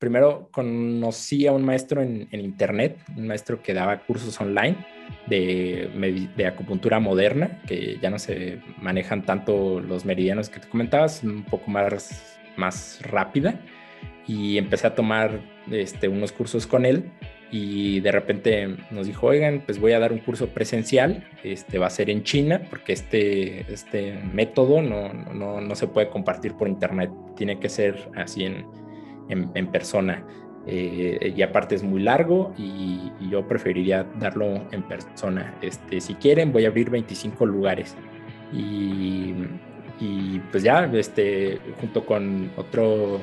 primero conocí a un maestro en, internet, un maestro que daba cursos online de, acupuntura moderna, que ya no se manejan tanto los meridianos que te comentabas, un poco más, más rápida. Y empecé a tomar este, unos cursos con él y de repente nos dijo, oigan, pues voy a dar un curso presencial, este va a ser en China, porque este, este método no, no, no se puede compartir por internet, tiene que ser así en, en, persona. Eh, y aparte es muy largo y, yo preferiría darlo en persona. Este, si quieren, voy a abrir 25 lugares. Y, y pues ya, este, junto con otro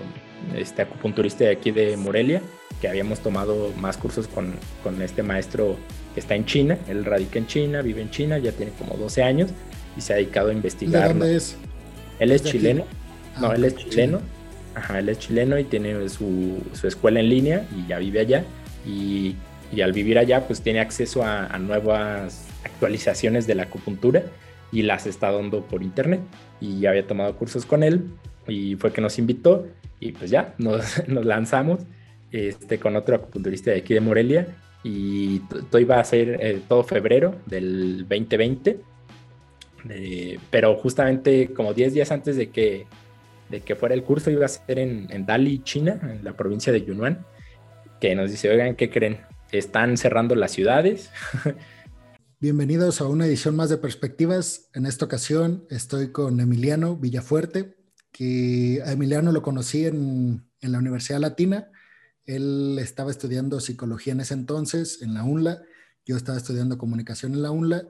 este, acupunturista de aquí de Morelia, que habíamos tomado más cursos con, con este maestro que está en China. Él radica en China, vive en China, ya tiene como 12 años y se ha dedicado a investigar. ¿De dónde es? Él es chileno. no, ah, él es chileno. Ajá, él es chileno y tiene su, su, escuela en línea y ya vive allá. Y, y al vivir allá, pues tiene acceso a, nuevas actualizaciones de la acupuntura y las está dando por internet. Y ya había tomado cursos con él y fue que nos invitó y pues ya, nos, nos lanzamos este, con otro acupunturista de aquí de Morelia y todo iba a ser eh, todo febrero del 2020. pero justamente como 10 días antes de que, de que fuera el curso iba a ser en, en Dali, China, en la provincia de Yunnan, que nos dice, oigan, ¿qué creen? Están cerrando las ciudades. Bienvenidos a una edición más de Perspectivas. En esta ocasión estoy con Emiliano Villafuerte, que a Emiliano lo conocí en, en la Universidad Latina él estaba estudiando psicología en ese entonces, en la UNLA. Yo estaba estudiando comunicación en la UNLA.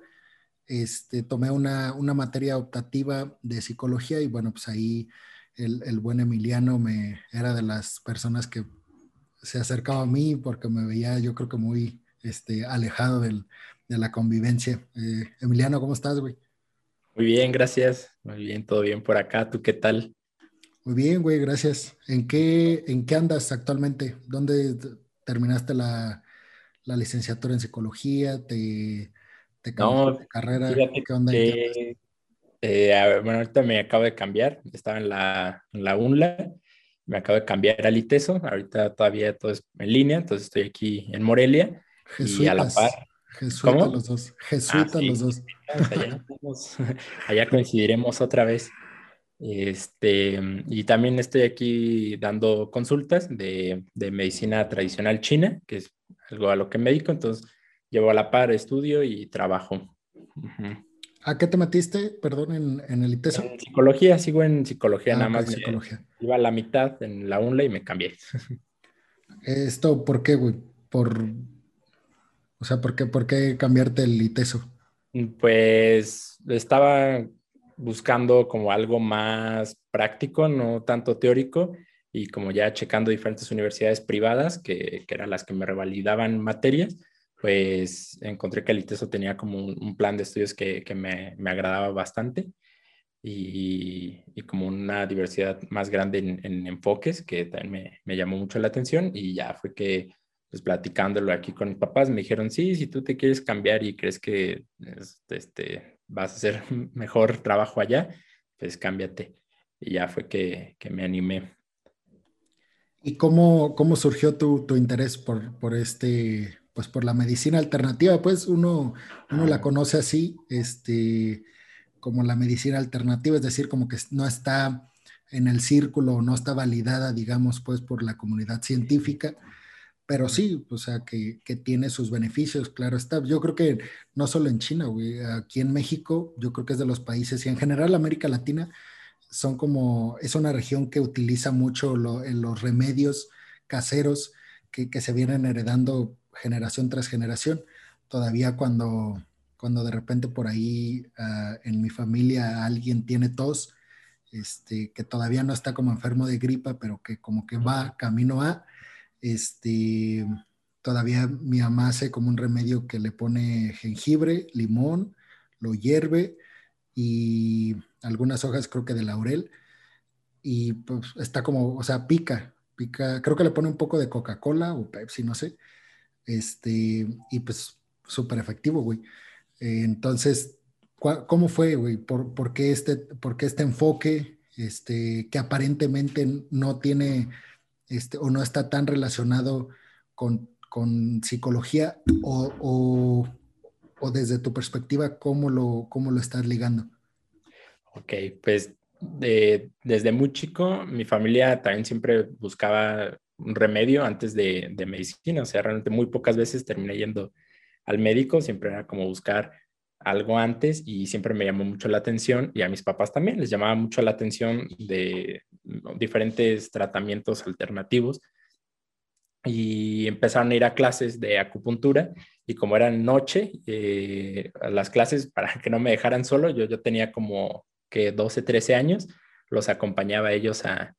Este, tomé una, materia optativa de psicología y bueno, pues ahí el, buen Emiliano me, era de las personas que se acercaba a mí porque me veía yo creo que muy este, alejado de la convivencia. Eh, Emiliano, ¿cómo estás, güey? Muy bien, gracias. Muy bien, todo bien por acá. ¿Tú qué tal? Muy bien, güey, gracias. ¿En qué, ¿En qué andas actualmente? ¿Dónde terminaste la, licenciatura en psicología? ¿Te, te no, carrera? ¿Qué onda? Eh, bueno, ahorita me acabo de cambiar. Estaba en la, en la UNLA. Me acabo de cambiar al ITESO. Ahorita todavía todo es en línea. Entonces estoy aquí en Morelia. y a la par. Jesuita los dos. Jesuita ah, los dos. Allá, allá coincidiremos otra vez. Este, y también estoy aquí dando consultas de, de, medicina tradicional china, que es algo a lo que me dedico, entonces llevo a la par estudio y trabajo. ¿A qué te metiste, perdón, en, en el ITESO? En psicología, sigo en psicología, ah, nada más. Psicología. iba a la mitad en la UNLA y me cambié. ¿Esto por qué, güey? Por, o sea, ¿por qué, ¿por qué cambiarte el ITESO? Pues estaba buscando como algo más práctico, no tanto teórico, y como ya checando diferentes universidades privadas, que, que eran las que me revalidaban materias, pues encontré que el ITESO tenía como un, plan de estudios que, que me, me, agradaba bastante y, y, como una diversidad más grande en, en enfoques que también me, me, llamó mucho la atención y ya fue que pues platicándolo aquí con mis papás me dijeron, sí, si tú te quieres cambiar y crees que este, vas a hacer mejor trabajo allá, pues cámbiate. Y ya fue que, que me animé. ¿Y cómo, cómo surgió tu, tu, interés por, por este, pues por la medicina alternativa? Pues uno, uno la conoce así, este, como la medicina alternativa, es decir, como que no está en el círculo, no está validada, digamos, pues por la comunidad científica pero sí, o sea, que, que, tiene sus beneficios, claro está. Yo creo que no solo en China, güey, aquí en México, yo creo que es de los países y en general América Latina son como, es una región que utiliza mucho los remedios caseros que, que, se vienen heredando generación tras generación. Todavía cuando, cuando de repente por ahí uh, en mi familia alguien tiene tos, este, que todavía no está como enfermo de gripa, pero que como que va camino a este, todavía mi mamá hace como un remedio que le pone jengibre, limón, lo hierve y algunas hojas creo que de laurel y pues está como, o sea, pica, pica, creo que le pone un poco de Coca-Cola o Pepsi, no sé, este, y pues súper efectivo, güey. entonces, ¿cómo fue, güey? ¿Por, ¿Por, qué este, ¿Por qué este enfoque, este, que aparentemente no tiene este, o no está tan relacionado con, psicología o, desde tu perspectiva, ¿cómo lo, cómo lo estás ligando? Ok, pues desde muy chico, mi familia también siempre buscaba remedio antes de, de, medicina, o sea, realmente muy pocas veces terminé yendo al médico, siempre era como buscar algo antes y siempre me llamó mucho la atención y a mis papás también les llamaba mucho la atención de diferentes tratamientos alternativos y empezaron a ir a clases de acupuntura y como eran noche, eh, las clases para que no me dejaran solo, yo, yo tenía como que 12, 13 años, los acompañaba a ellos a,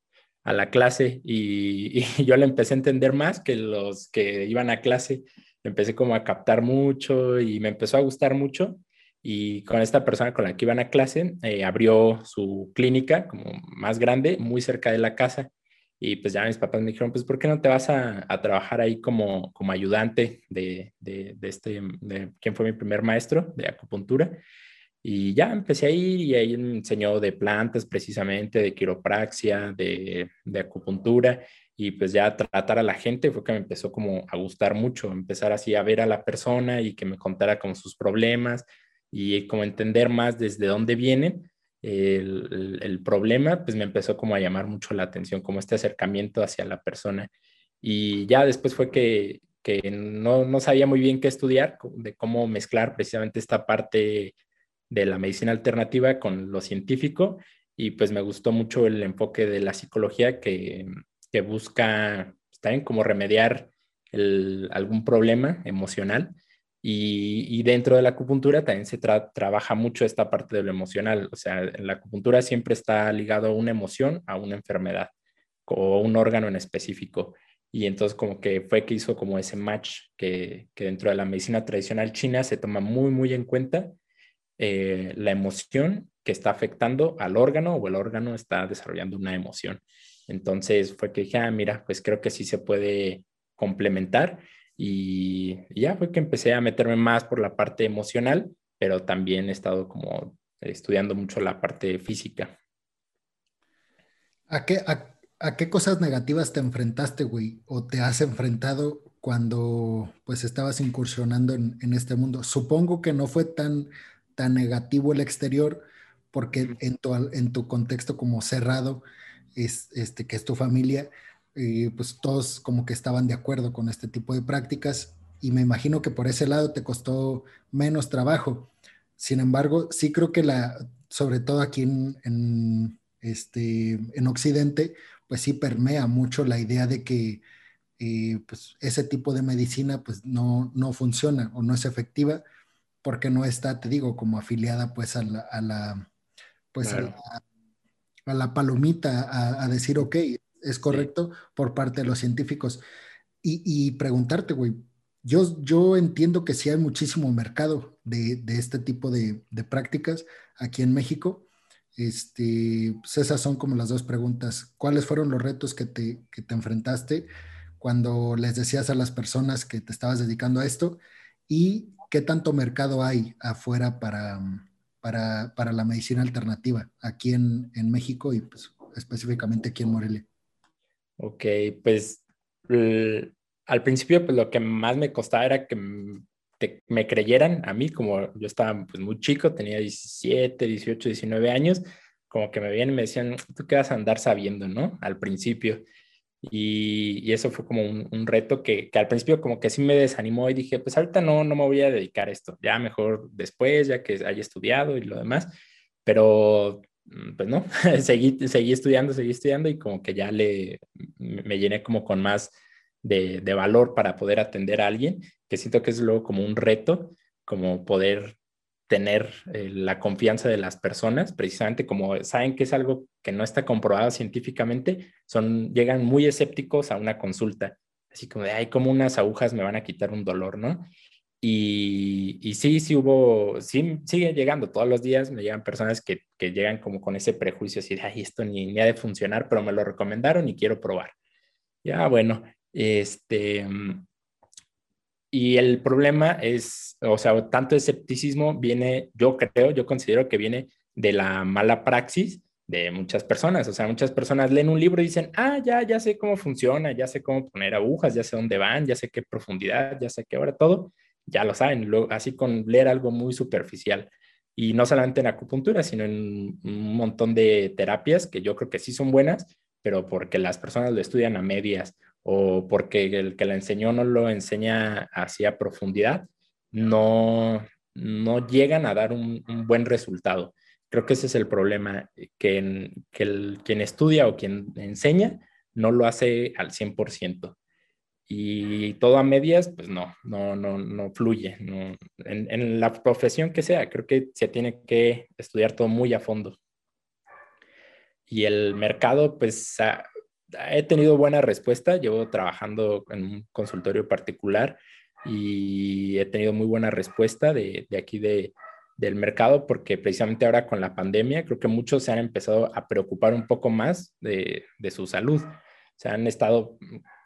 a la clase y, yo le empecé a entender más que los que iban a clase, empecé como a captar mucho y me empezó a gustar mucho y con esta persona con la que iban a clase eh, abrió su clínica como más grande, muy cerca de la casa. Y pues ya mis papás me dijeron, pues ¿por qué no te vas a, a trabajar ahí como, como ayudante de, de, de este, de quien fue mi primer maestro de acupuntura? Y ya empecé a ir y ahí me enseñó de plantas precisamente, de quiropraxia, de, de acupuntura y pues ya tratar a la gente fue que me empezó como a gustar mucho, empezar así a ver a la persona y que me contara como sus problemas, y como entender más desde dónde viene el, el, problema, pues me empezó como a llamar mucho la atención, como este acercamiento hacia la persona. Y ya después fue que, que no, no sabía muy bien qué estudiar, de cómo mezclar precisamente esta parte de la medicina alternativa con lo científico y pues me gustó mucho el enfoque de la psicología que, que busca también como remediar el, algún problema emocional y, dentro de la acupuntura también se trabaja mucho esta parte de lo emocional. O sea, en la acupuntura siempre está ligado a una emoción, a una enfermedad o un órgano en específico. Y entonces como que fue que hizo como ese match que, dentro de la medicina tradicional china se toma muy, muy en cuenta eh, la emoción que está afectando al órgano o el órgano está desarrollando una emoción. Entonces fue que dije, ah, mira, pues creo que sí se puede complementar y, ya fue que empecé a meterme más por la parte emocional, pero también he estado como estudiando mucho la parte física. ¿A qué, a, qué cosas negativas te enfrentaste, güey? ¿O te has enfrentado cuando pues estabas incursionando en, este mundo? Supongo que no fue tan, tan negativo el exterior, porque en tu, en tu contexto como cerrado, es, este, que es tu familia, pues todos como que estaban de acuerdo con este tipo de prácticas y me imagino que por ese lado te costó menos trabajo. Sin embargo, sí creo que la, sobre todo aquí en, este, en Occidente, pues sí permea mucho la idea de que eh, pues ese tipo de medicina pues no, no funciona o no es efectiva porque no está, te digo, como afiliada pues a la, a la pues a, la, palomita a, a, decir, ok, es correcto por parte de los científicos. Y, preguntarte, güey, yo, yo entiendo que sí hay muchísimo mercado de, este tipo de, prácticas aquí en México. Este, pues esas son como las dos preguntas. ¿Cuáles fueron los retos que te, que te enfrentaste cuando les decías a las personas que te estabas dedicando a esto? ¿Y qué tanto mercado hay afuera para, para, para la medicina alternativa aquí en, en México y pues, específicamente aquí en Morelia? Ok, pues al principio pues lo que más me costaba era que me creyeran a mí, como yo estaba pues, muy chico, tenía 17, 18, 19 años, como que me veían y me decían, tú qué vas a andar sabiendo, ¿no? Al principio. Y, eso fue como un, reto que, que, al principio como que sí me desanimó y dije, pues ahorita no, no me voy a dedicar a esto, ya mejor después, ya que haya estudiado y lo demás. Pero Mm, pues no, seguí, seguí estudiando, seguí estudiando y como que ya le, me llené como con más de, de, valor para poder atender a alguien, que siento que es luego como un reto, como poder tener eh, la confianza de las personas, precisamente como saben que es algo que no está comprobado científicamente, son, llegan muy escépticos a una consulta, así como de, ay, como unas agujas me van a quitar un dolor, ¿no? Y, y, sí, sí hubo, sí, sigue llegando todos los días, me llegan personas que, que llegan como con ese prejuicio, así de, ay, esto ni, ni, ha de funcionar, pero me lo recomendaron y quiero probar. Ya, bueno, este, y el problema es, o sea, tanto escepticismo viene, yo creo, yo considero que viene de la mala praxis de muchas personas. O sea, muchas personas leen un libro y dicen, ah, ya, ya sé cómo funciona, ya sé cómo poner agujas, ya sé dónde van, ya sé qué profundidad, ya sé qué hora, todo, ya lo saben, así con leer algo muy superficial. Y no solamente en acupuntura, sino en un montón de terapias que yo creo que sí son buenas, pero porque las personas lo estudian a medias o porque el que la enseñó no lo enseña así a profundidad, no, no llegan a dar un, un buen resultado. Creo que ese es el problema, que, que el, quien estudia o quien enseña no lo hace al 100%. Y todo a medias, pues no, no, no, no fluye. No. En, en, la profesión que sea, creo que se tiene que estudiar todo muy a fondo. Y el mercado, pues he tenido buena respuesta. Llevo trabajando en un consultorio particular y he tenido muy buena respuesta de, de aquí de, del mercado porque precisamente ahora con la pandemia creo que muchos se han empezado a preocupar un poco más de, su salud. Se han estado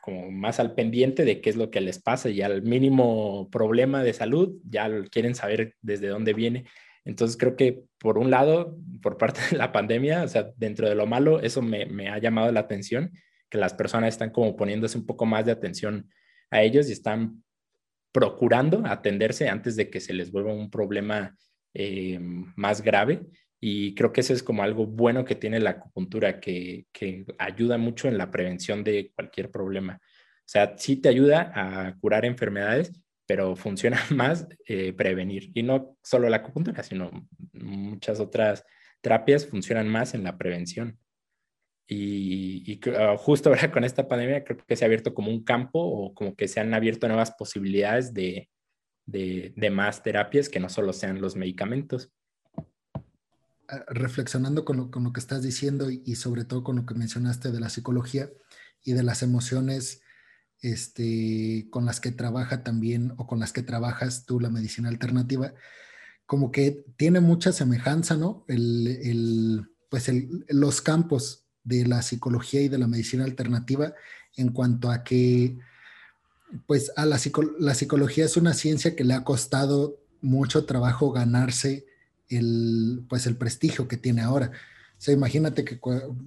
como más al pendiente de qué es lo que les pasa y al mínimo problema de salud ya quieren saber desde dónde viene. Entonces creo que por un lado, por parte de la pandemia, o sea, dentro de lo malo, eso me, ha llamado la atención, que las personas están como poniéndose un poco más de atención a ellos y están procurando atenderse antes de que se les vuelva un problema eh, más grave. Y creo que eso es como algo bueno que tiene la acupuntura, que, que, ayuda mucho en la prevención de cualquier problema. O sea, sí te ayuda a curar enfermedades, pero funciona más eh, prevenir. Y no solo la acupuntura, sino muchas otras terapias funcionan más en la prevención. Y, y, ah, justo ahora con esta pandemia creo que se ha abierto como un campo o como que se han abierto nuevas posibilidades de, de, más terapias que no solo sean los medicamentos. Ah, reflexionando con lo, que estás diciendo y, sobre todo con lo que mencionaste de la psicología y de las emociones este, con las que trabaja también o con las que trabajas tú la medicina alternativa, como que tiene mucha semejanza, ¿no? El, pues los campos de la psicología y de la medicina alternativa en cuanto a que pues a la, psicología es una ciencia que le ha costado mucho trabajo ganarse el, pues el prestigio que tiene ahora. O sea, imagínate que,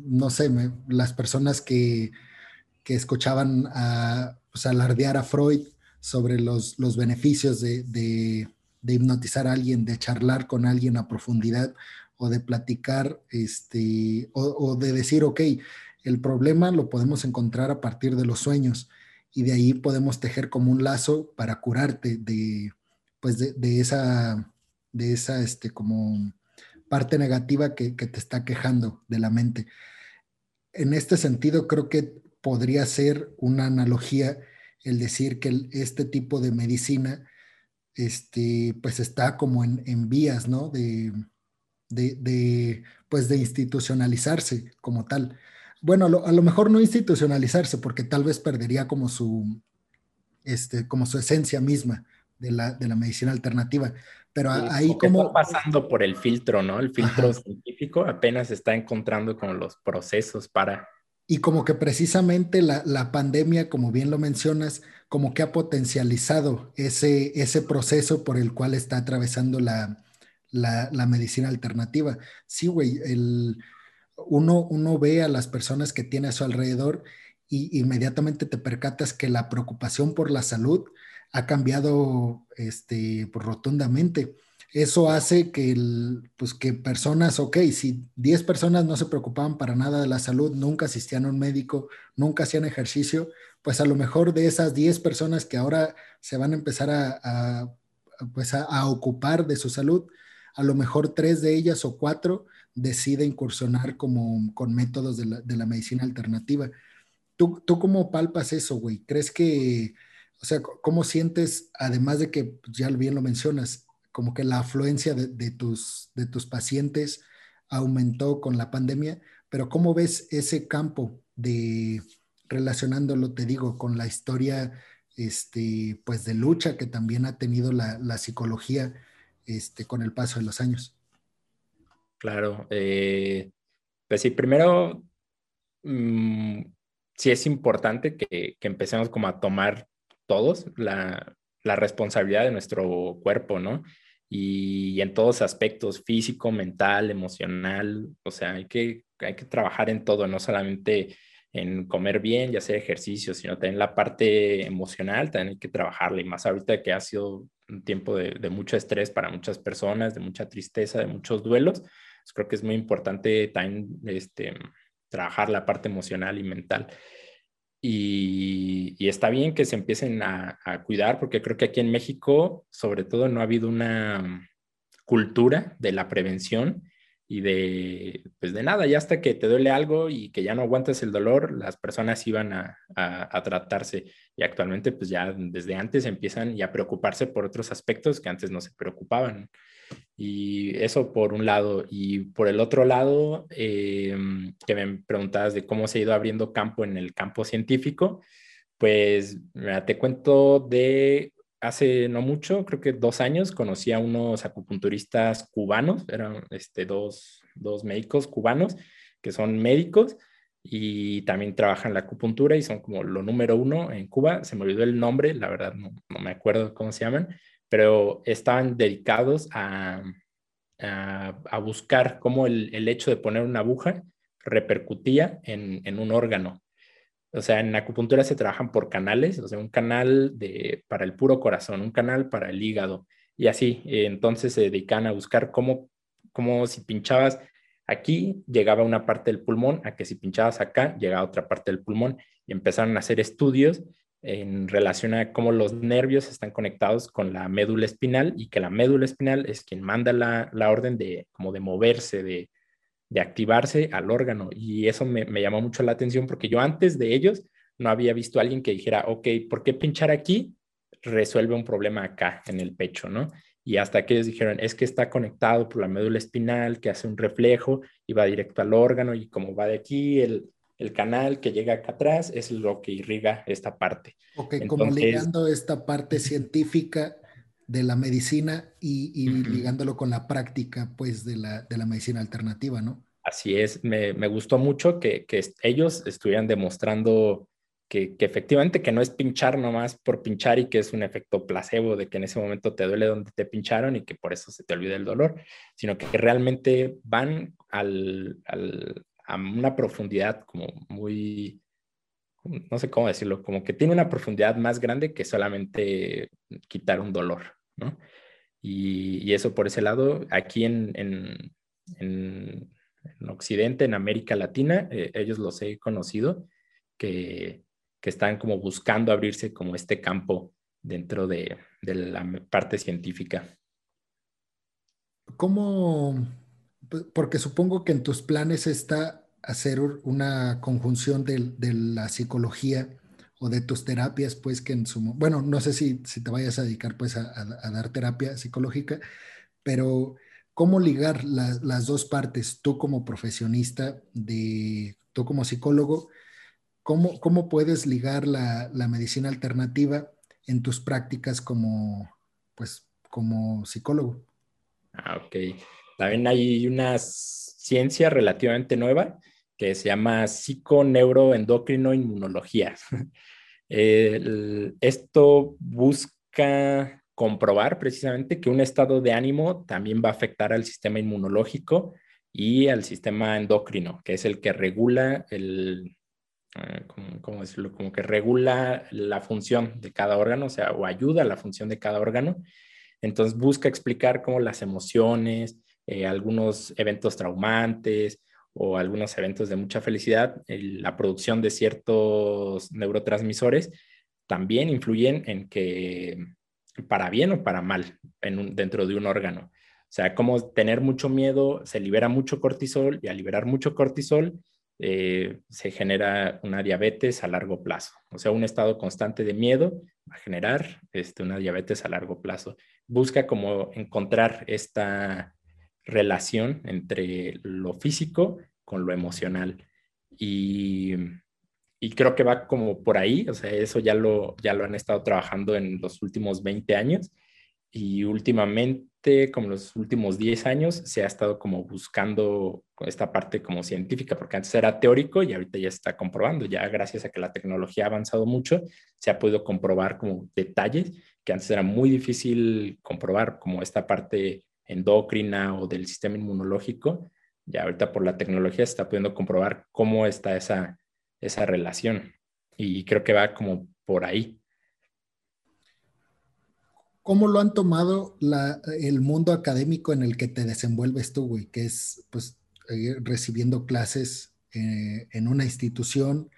no sé, las personas que, escuchaban a, pues, alardear a Freud sobre los, los beneficios de, hipnotizar a alguien, de charlar con alguien a profundidad o de platicar, este, o, de decir, ok, el problema lo podemos encontrar a partir de los sueños y de ahí podemos tejer como un lazo para curarte de, pues de, esa, de esa, este, como parte negativa que, te está quejando de la mente. En este sentido, creo que podría ser una analogía el decir que este tipo de medicina, este, pues está como en, vías, ¿no? De, de, pues de institucionalizarse como tal bueno, a lo, mejor no institucionalizarse, porque tal vez perdería como su, este, como su esencia misma de la, de la medicina alternativa. Pero ahí como... Está pasando por el filtro, ¿no? El filtro científico apenas está encontrando como los procesos para... Y como que precisamente la, la, pandemia, como bien lo mencionas, como que ha potencializado ese, ese proceso por el cual está atravesando la, la, medicina alternativa. Sí, güey, el, uno, ve a las personas que tiene a su alrededor y inmediatamente te percatas que la preocupación por la salud ha cambiado este, rotundamente. Eso hace que, pues, que personas, ok, si 10 personas no se preocupaban para nada de la salud, nunca asistían a un médico, nunca hacían ejercicio, pues a lo mejor de esas 10 personas que ahora se van a empezar a, pues a, ocupar de su salud, a lo mejor tres de ellas o cuatro decide incursionar como con métodos de la, medicina alternativa. ¿Tú, ¿Tú cómo palpas eso, güey? ¿Crees que, o sea, cómo sientes, además de que pues, ya bien lo mencionas, como que la afluencia de, tus, de tus pacientes aumentó con la pandemia, pero cómo ves ese campo de relacionándolo, te digo, con la historia, este, pues de lucha que también ha tenido la, la psicología, este, con el paso de los años? Claro. Eh, pues sí, primero, mm, sí es importante que, empecemos como a tomar todos la, responsabilidad de nuestro cuerpo, ¿no? Y, en todos aspectos, físico, mental, emocional, o sea, hay que hay que trabajar en todo, no solamente en comer bien y hacer ejercicio, sino también la parte emocional, también hay que trabajarla. Y más ahorita que ha sido un tiempo de, de mucho estrés para muchas personas, de mucha tristeza, de muchos duelos, pues creo que es muy importante también este, trabajar la parte emocional y mental. Y, está bien que se empiecen a, cuidar, porque creo que aquí en México, sobre todo, no ha habido una cultura de la prevención y de, pues de nada, ya hasta que te duele algo y que ya no aguantas el dolor, las personas iban a, a, tratarse y actualmente pues ya desde antes empiezan ya a preocuparse por otros aspectos que antes no se preocupaban. Y eso por un lado. Y por el otro lado, eh, que me preguntabas de cómo se ha ido abriendo campo en el campo científico, pues te cuento de hace no mucho, creo que dos años, conocí a unos acupunturistas cubanos, eran este, dos, dos médicos cubanos que son médicos y también trabajan la acupuntura y son como lo número uno en Cuba. Se me olvidó el nombre, la verdad no, no me acuerdo cómo se llaman, pero estaban dedicados a, a, buscar cómo el, el, hecho de poner una aguja repercutía en, en un órgano o sea, en acupuntura se trabajan por canales, o sea, un canal de, para el puro corazón, un canal para el hígado y así. Entonces se dedican a buscar cómo, cómo si pinchabas aquí, llegaba una parte del pulmón, a que si pinchabas acá, llegaba otra parte del pulmón y empezaron a hacer estudios en relación a cómo los nervios están conectados con la médula espinal y que la médula espinal es quien manda la, la orden de como de moverse, de, de activarse al órgano. Y eso me, llamó mucho la atención porque yo antes de ellos no había visto a alguien que dijera, ok, ¿por qué pinchar aquí? Resuelve un problema acá en el pecho, ¿no? Y hasta que ellos dijeron, es que está conectado por la médula espinal, que hace un reflejo y va directo al órgano y como va de aquí, el, canal que llega acá atrás es lo que irriga esta parte. Ok, como ligando esta parte científica de la medicina y, ligándolo con la práctica, pues, de la, de la medicina alternativa, ¿no? Así es, me, me gustó mucho que, que, ellos estuvieran demostrando que, que, efectivamente que no es pinchar nomás por pinchar y que es un efecto placebo de que en ese momento te duele donde te pincharon y que por eso se te olvida el dolor, sino que realmente van al, al, a una profundidad como muy, no sé cómo decirlo, como que tiene una profundidad más grande que solamente quitar un dolor, ¿no? Y, eso por ese lado, aquí en, en, en, Occidente, en América Latina, eh, ellos los he conocido, que, que, están como buscando abrirse como este campo dentro de, de la parte científica. ¿Cómo? Porque supongo que en tus planes está hacer una conjunción de, de, la psicología o de tus terapias, pues que en su... Bueno, no sé si, si te vayas a dedicar pues a, a, dar terapia psicológica, pero ¿cómo ligar la, las dos partes? Tú como profesionista, de, tú como psicólogo, ¿cómo, cómo puedes ligar la, la medicina alternativa en tus prácticas como, pues, como psicólogo? Ah, ok. También hay una ciencia relativamente nueva que se llama psiconeuroendocrino inmunología. esto busca comprobar precisamente que un estado de ánimo también va a afectar al sistema inmunológico y al sistema endocrino, que es el que regula el, ah, ¿cómo, decirlo? Como que regula la función de cada órgano, o sea, o ayuda a la función de cada órgano. Entonces busca explicar cómo las emociones, eh, algunos eventos traumantes o algunos eventos de mucha felicidad, la producción de ciertos neurotransmisores también influyen en que para bien o para mal en dentro de un órgano. O sea, como tener mucho miedo, se libera mucho cortisol y al liberar mucho cortisol eh, se genera una diabetes a largo plazo. O sea, un estado constante de miedo va a generar este, una diabetes a largo plazo. Busca como encontrar esta relación entre lo físico con lo emocional. Y, y, creo que va como por ahí, o sea, eso ya lo, ya lo han estado trabajando en los últimos 20 años y últimamente, como los últimos 10 años, se ha estado como buscando esta parte como científica, porque antes era teórico y ahorita ya está comprobando, ya gracias a que la tecnología ha avanzado mucho, se ha podido comprobar como detalles que antes era muy difícil comprobar, como esta parte endocrina o del sistema inmunológico, Ya ahorita por la tecnología se está pudiendo comprobar cómo está esa, esa relación. Y creo que va como por ahí. ¿Cómo lo han tomado el mundo académico en el que te desenvuelves tú, güey? Que es, pues, eh, recibiendo clases eh, en una institución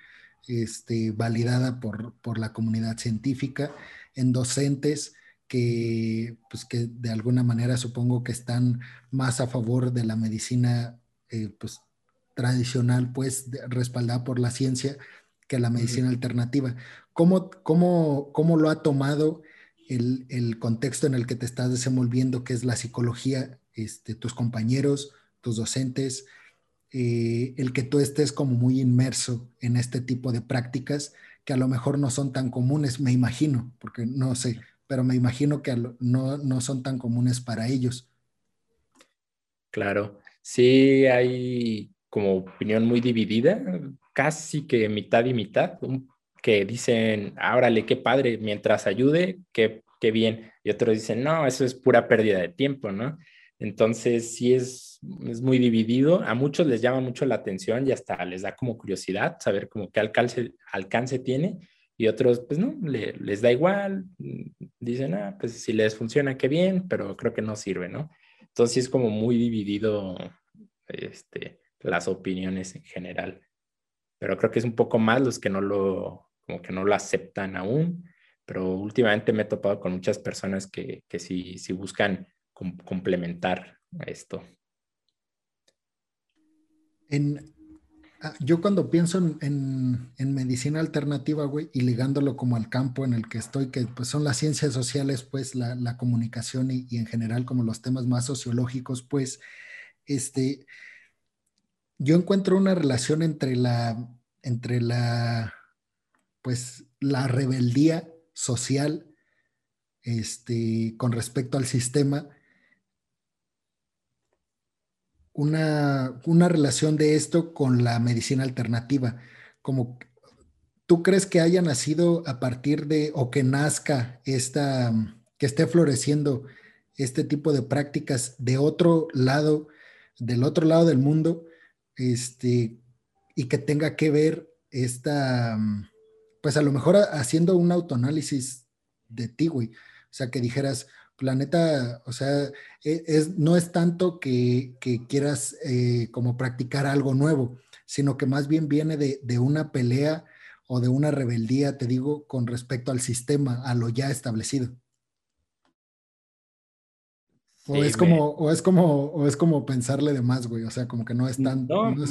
este, validada por, por, la comunidad científica, en docentes que, pues, que de alguna manera supongo que están más a favor de la medicina eh, pues, tradicional, pues, respaldada por la ciencia, que la medicina alternativa. ¿Cómo, cómo, cómo lo ha tomado? el, contexto en el que te estás desenvolviendo, que es la psicología, este, tus compañeros, tus docentes, eh, el que tú estés como muy inmerso en este tipo de prácticas que a lo mejor no son tan comunes, me imagino, porque no sé, pero me imagino que no, no son tan comunes para ellos. Claro, sí hay como opinión muy dividida, casi que mitad y mitad, que dicen, árale, qué padre, mientras ayude, qué, qué bien. Y otros dicen, no, eso es pura pérdida de tiempo, ¿no? Entonces, sí es, es muy dividido. A muchos les llama mucho la atención y hasta les da como curiosidad saber como qué alcance, alcance tiene. Y otros, pues no, les da igual. Dicen, ah, pues si les funciona, qué bien, pero creo que no sirve, ¿no? Entonces, es como muy dividido este, las opiniones en general. Pero creo que es un poco más los que no lo, como que no lo aceptan aún, pero últimamente me he topado con muchas personas que, que sí, sí buscan complementar esto. En, yo cuando pienso en, en, medicina alternativa, güey, y ligándolo como al campo en el que estoy, que pues son las ciencias sociales, pues la, la comunicación y, y, en general como los temas más sociológicos, pues, este, yo encuentro una relación entre la, entre la pues la rebeldía social este, con respecto al sistema, una, una, relación de esto con la medicina alternativa. Como tú crees que haya nacido a partir de, o que nazca esta, que esté floreciendo este tipo de prácticas de otro lado, del otro lado del mundo, este, y que tenga que ver esta pues a lo mejor haciendo un autoanálisis de ti, güey. O sea, que dijeras, planeta, o sea, e, es, no es tanto que, quieras eh, como practicar algo nuevo, sino que más bien viene de, de, una pelea o de una rebeldía, te digo, con respecto al sistema, a lo ya establecido. O, es como, o, es como, o es como pensarle de más, güey. O sea, como que no es tan.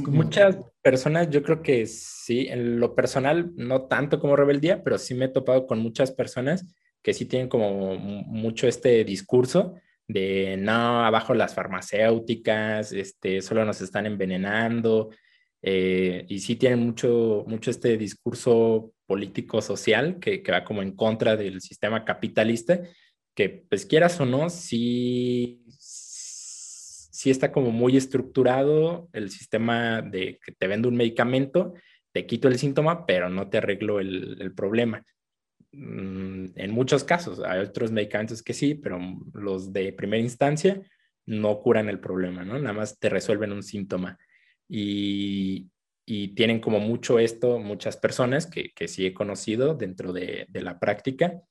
Muchas personas, yo creo que sí, en lo personal, no tanto como rebeldía, pero sí me he topado con muchas personas que sí tienen como mucho este discurso de no, abajo las farmacéuticas, este, solo nos están envenenando. Eh, y sí tienen mucho, mucho este discurso político-social que, que va como en contra del sistema capitalista que pues quieras o no, sí, sí está como muy estructurado el sistema de que te vende un medicamento, te quito el síntoma, pero no te arreglo el, problema. Mm, en muchos casos, hay otros medicamentos que sí, pero los de primera instancia no curan el problema, ¿no? Nada más te resuelven un síntoma. Y, tienen como mucho esto muchas personas que, que sí he conocido dentro de, de la práctica,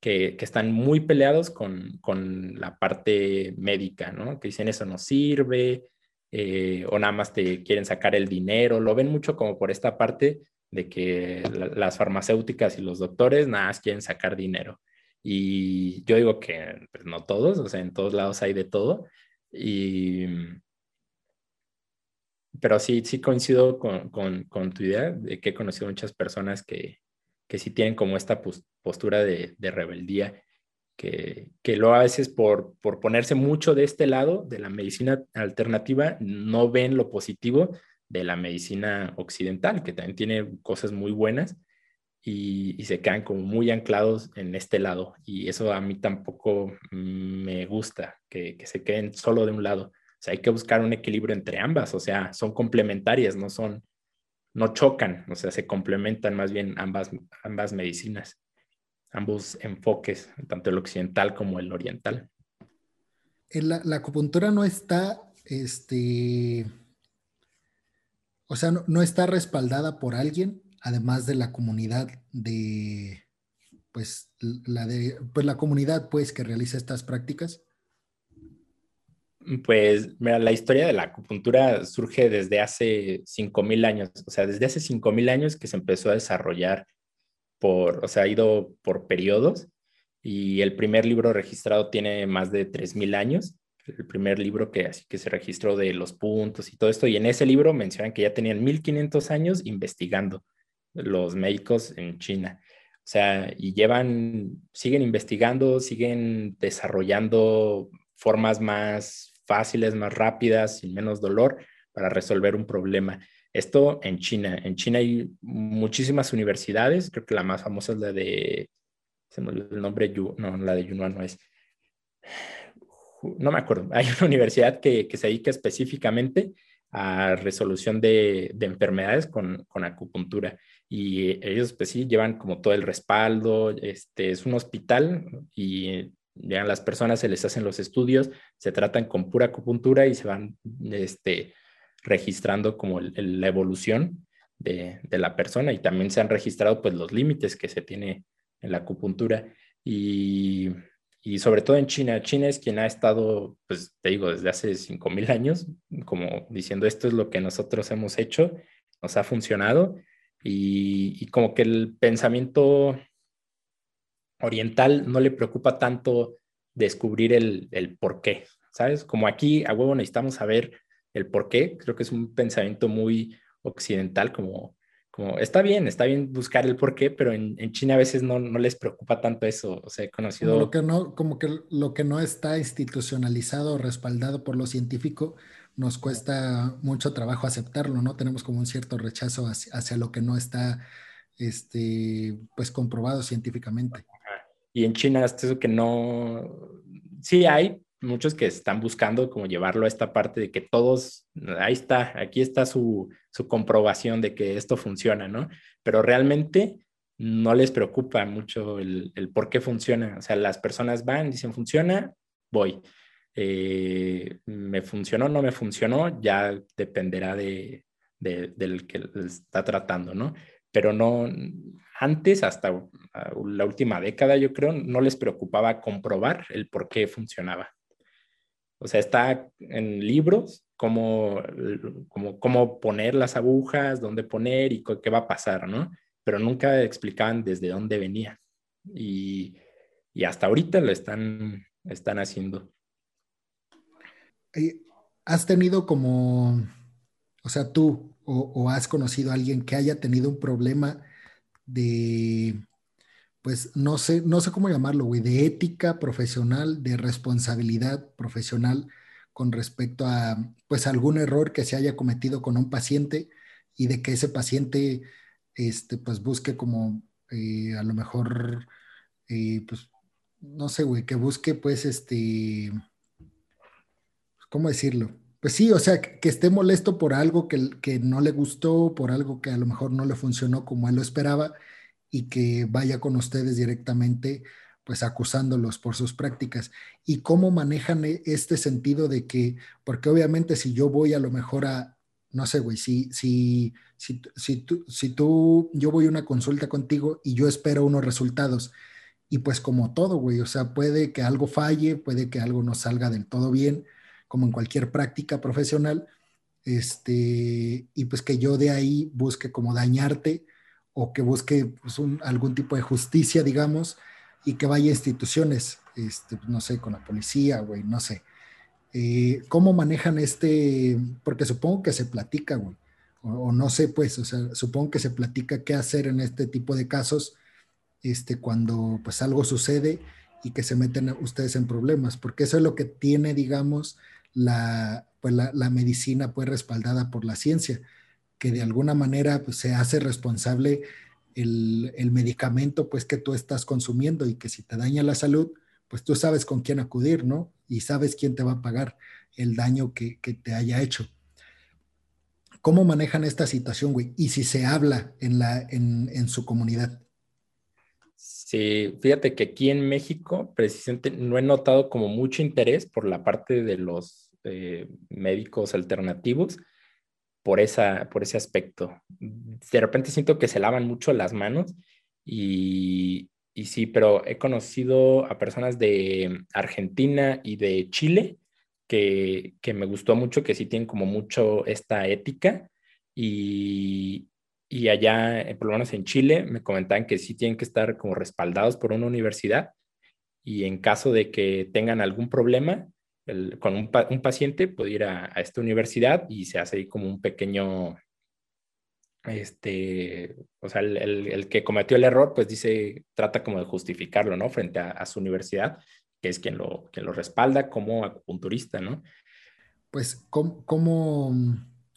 que, están muy peleados con, con, la parte médica, ¿no? Que dicen eso no sirve, eh, o nada más te quieren sacar el dinero, lo ven mucho como por esta parte de que las farmacéuticas y los doctores nada más quieren sacar dinero. Y yo digo que pues, no todos, o sea, en todos lados hay de todo. Y, pero sí, sí coincido con, con, con tu idea de que he conocido muchas personas que, que sí tienen como esta postura de, rebeldía, que, que lo a veces por, por ponerse mucho de este lado de la medicina alternativa, no ven lo positivo de la medicina occidental, que también tiene cosas muy buenas y, se quedan como muy anclados en este lado. Y eso a mí tampoco me gusta, que, que se queden solo de un lado. O sea, hay que buscar un equilibrio entre ambas, o sea, son complementarias, no son, no chocan, o sea, se complementan más bien ambas, ambas medicinas, ambos enfoques, tanto el occidental como el oriental. La, la acupuntura no está, este, O sea, no, está respaldada por alguien, además de la comunidad de, pues, la de, pues, la comunidad, pues, que realiza estas prácticas. Pues, mira, la historia de la acupuntura surge desde hace 5.000 años, o sea, desde hace 5.000 años que se empezó a desarrollar por, o sea, ha ido por periodos y el primer libro registrado tiene más de 3.000 años el primer libro que así que se registró de los puntos y todo esto, y en ese libro mencionan que ya tenían 1500 años investigando los médicos en China. O sea, y llevan, siguen investigando, siguen desarrollando formas más fáciles, más rápidas, sin menos dolor para resolver un problema. Esto en China. En China hay muchísimas universidades, creo que la más famosa es la de, el nombre, no, la de Yunnan no es no me acuerdo, hay una universidad que, se dedica específicamente a resolución de, enfermedades con, acupuntura. Y ellos pues sí llevan como todo el respaldo, este, es un hospital y llegan las personas, se les hacen los estudios, se tratan con pura acupuntura y se van este, registrando como la evolución de, de, la persona y también se han registrado pues los límites que se tiene en la acupuntura. Y y sobre todo en China. China es quien ha estado, pues te digo, desde hace 5.000 años, como diciendo esto es lo que nosotros hemos hecho, nos ha funcionado y, como que el pensamiento oriental no le preocupa tanto descubrir el, el por qué, ¿sabes? Como aquí a huevo necesitamos saber el por qué, creo que es un pensamiento muy occidental, como como está bien, está bien buscar el porqué, pero en, China a veces no, les preocupa tanto eso. O sea, he conocido... Como, lo que no, como que lo que no está institucionalizado o respaldado por lo científico, nos cuesta mucho trabajo aceptarlo, ¿no? Tenemos como un cierto rechazo hacia, lo que no está, este, pues, comprobado científicamente. Y en China, es eso que no... Sí hay, muchos que están buscando como llevarlo a esta parte de que todos, ahí está, aquí está su, comprobación de que esto funciona, ¿no? Pero realmente no les preocupa mucho el, por qué funciona. O sea, las personas van, dicen, funciona, voy. Eh, me funcionó, no me funcionó, ya dependerá de, del que está tratando, ¿no? Pero no, antes, hasta la última década, yo creo, no les preocupaba comprobar el por qué funcionaba. O sea, está en libros cómo, cómo, poner las agujas, dónde poner y qué va a pasar, ¿no? Pero nunca explicaban desde dónde venía. Y, hasta ahorita lo están, están haciendo. ¿Has tenido como, o sea, tú o, o has conocido a alguien que haya tenido un problema de pues no sé, no sé cómo llamarlo, güey, de ética profesional, de responsabilidad profesional con respecto a, pues, algún error que se haya cometido con un paciente y de que ese paciente, este, pues, busque como, eh, a lo mejor, eh, pues, no sé, güey, que busque, pues, este, ¿cómo decirlo? Pues sí, o sea, que, esté molesto por algo que, que no le gustó, por algo que a lo mejor no le funcionó como él lo esperaba y que vaya con ustedes directamente, pues acusándolos por sus prácticas. ¿Y cómo manejan e, este sentido de que, porque obviamente si yo voy a lo mejor a, no sé, güey, si, si, si, si, tú, si tú, yo voy a una consulta contigo y yo espero unos resultados, y pues como todo, güey, o sea, puede que algo falle, puede que algo no salga del todo bien, como en cualquier práctica profesional, este, y pues que yo de ahí busque como dañarte o que busque pues, algún tipo de justicia, digamos, y que vaya a instituciones, este, no sé, con la policía, güey, no sé. Eh, ¿Cómo manejan este? Porque supongo que se platica, güey, o, no sé, pues, o sea, supongo que se platica qué hacer en este tipo de casos, este, cuando pues algo sucede y que se meten ustedes en problemas, porque eso es lo que tiene, digamos, la, pues, la, medicina pues respaldada por la ciencia que de alguna manera pues, se hace responsable el, medicamento pues que tú estás consumiendo y que si te daña la salud, pues tú sabes con quién acudir, ¿no? Y sabes quién te va a pagar el daño que, te haya hecho. ¿Cómo manejan esta situación, güey? Y si se habla en, la, en, su comunidad. Sí, fíjate que aquí en México precisamente no he notado como mucho interés por la parte de los eh, médicos alternativos por, esa, por ese aspecto. De repente siento que se lavan mucho las manos y, y sí, pero he conocido a personas de Argentina y de Chile que, que, me gustó mucho, que sí tienen como mucho esta ética y, y allá, eh, por lo menos en Chile, me comentaban que sí tienen que estar como respaldados por una universidad y en caso de que tengan algún problema con un, paciente, puede ir a, esta universidad y se hace ahí como un pequeño, este, o sea, el, el, el, que cometió el error, pues dice, trata como de justificarlo, ¿no? Frente a, a su universidad, que es quien lo, quien lo respalda como acupunturista, ¿no? Pues, ¿cómo, cómo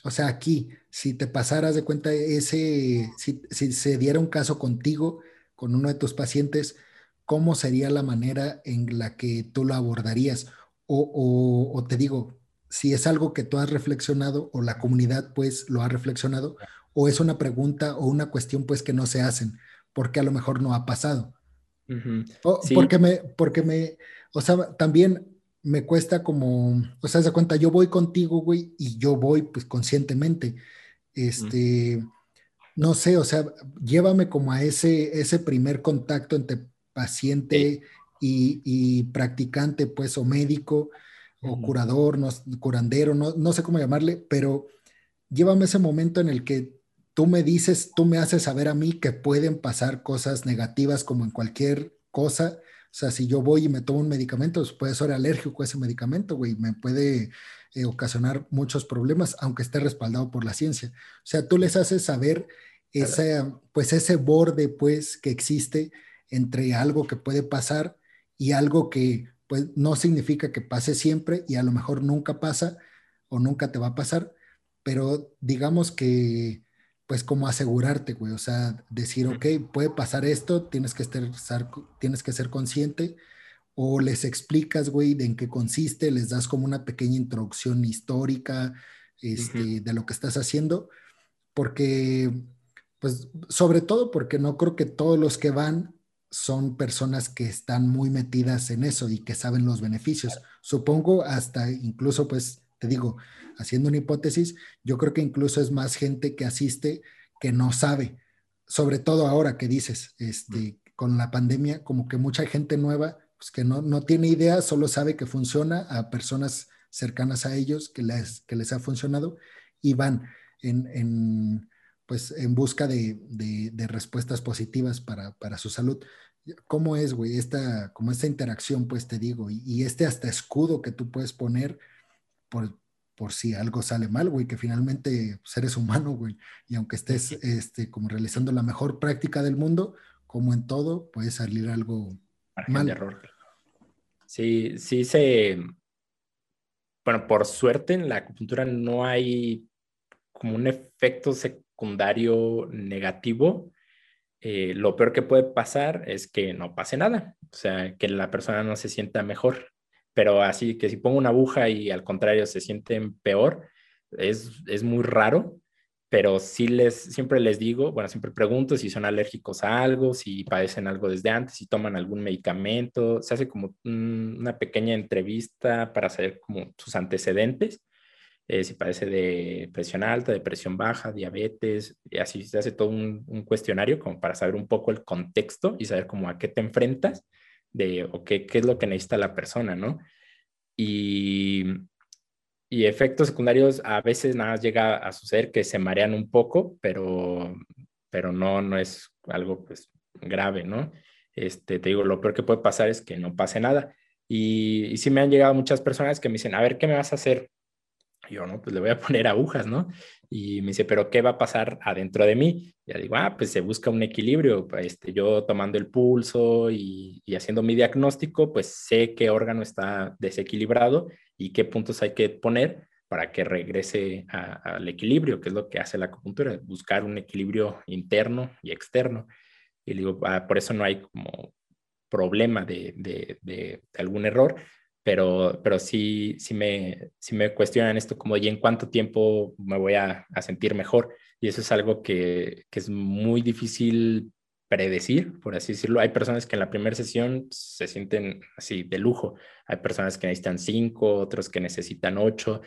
o sea, aquí, si te pasaras de cuenta ese, si, si, se diera un caso contigo, con uno de tus pacientes, ¿cómo sería la manera en la que tú lo abordarías? O, o, o, te digo, si es algo que tú has reflexionado o la comunidad pues lo ha reflexionado, o es una pregunta o una cuestión pues que no se hacen, porque a lo mejor no ha pasado. Uh -huh. o, sí. Porque me, porque me, o sea, también me cuesta como, o sea, se cuenta, yo voy contigo, güey, y yo voy pues conscientemente. Este, no sé, o sea, llévame como a ese, ese primer contacto entre paciente sí. Y, y, practicante, pues, o médico, o curador, no, curandero, no, no sé cómo llamarle, pero llévame ese momento en el que tú me dices, tú me haces saber a mí que pueden pasar cosas negativas como en cualquier cosa. O sea, si yo voy y me tomo un medicamento, pues puede ser alérgico a ese medicamento, güey, me puede eh, ocasionar muchos problemas, aunque esté respaldado por la ciencia. O sea, tú les haces saber ese, pues ese borde, pues, que existe entre algo que puede pasar y algo que, pues, no significa que pase siempre y a lo mejor nunca pasa o nunca te va a pasar, pero digamos que pues como asegurarte, güey, o sea, decir, ok, puede pasar esto, tienes que, estar, tienes que ser consciente, o les explicas, güey, de en qué consiste, les das como una pequeña introducción histórica este, uh -huh. de lo que estás haciendo, porque, pues, sobre todo porque no creo que todos los que van son personas que están muy metidas en eso y que saben los beneficios. Supongo hasta incluso, pues, te digo, haciendo una hipótesis, yo creo que incluso es más gente que asiste que no sabe, sobre todo ahora que dices, este, con la pandemia, como que mucha gente nueva, pues que no, no tiene idea, solo sabe que funciona a personas cercanas a ellos que les, que les ha funcionado y van en, en pues en busca de, de, de respuestas positivas para, para, su salud. ¿Cómo es, güey, esta, como esta interacción, pues te digo, y, y, este hasta escudo que tú puedes poner por, por si algo sale mal, güey, que finalmente pues, eres humano, güey, y aunque estés este, como realizando la mejor práctica del mundo, como en todo, puede salir algo Margen mal. De error. Sí, sí se... Bueno, por suerte en la acupuntura no hay como un efecto secundario negativo. Eh, lo peor que puede pasar es que no pase nada, o sea, que la persona no se sienta mejor pero así que si pongo una aguja y al contrario se sienten peor, es, es muy raro, pero sí les, siempre les digo, bueno, siempre pregunto si son alérgicos a algo, si padecen algo desde antes, si toman algún medicamento, se hace como un, una pequeña entrevista para saber como sus antecedentes, eh, si padece de presión alta, de presión baja, diabetes, y así se hace todo un, un, cuestionario como para saber un poco el contexto y saber cómo a qué te enfrentas de o qué, qué es lo que necesita la persona, ¿no? Y, y efectos secundarios a veces nada más llega a suceder que se marean un poco, pero, pero no, no es algo pues grave, ¿no? Este, te digo, lo peor que puede pasar es que no pase nada. Y, y sí me han llegado muchas personas que me dicen, a ver, ¿qué me vas a hacer? Yo, no, pues le voy a poner agujas, ¿no? Y me dice, pero ¿qué va a pasar adentro de mí? Y ya digo, ah, pues se busca un equilibrio. Este, yo tomando el pulso y, y, haciendo mi diagnóstico, pues sé qué órgano está desequilibrado y qué puntos hay que poner para que regrese al equilibrio, que es lo que hace la acupuntura, buscar un equilibrio interno y externo. Y digo, ah, por eso no hay como problema de, de, de algún error, pero, pero sí, sí, me, sí me cuestionan esto como, ¿y en cuánto tiempo me voy a, a sentir mejor? Y eso es algo que, que, es muy difícil predecir, por así decirlo. Hay personas que en la primera sesión se sienten así de lujo, hay personas que necesitan cinco, otros que necesitan ocho,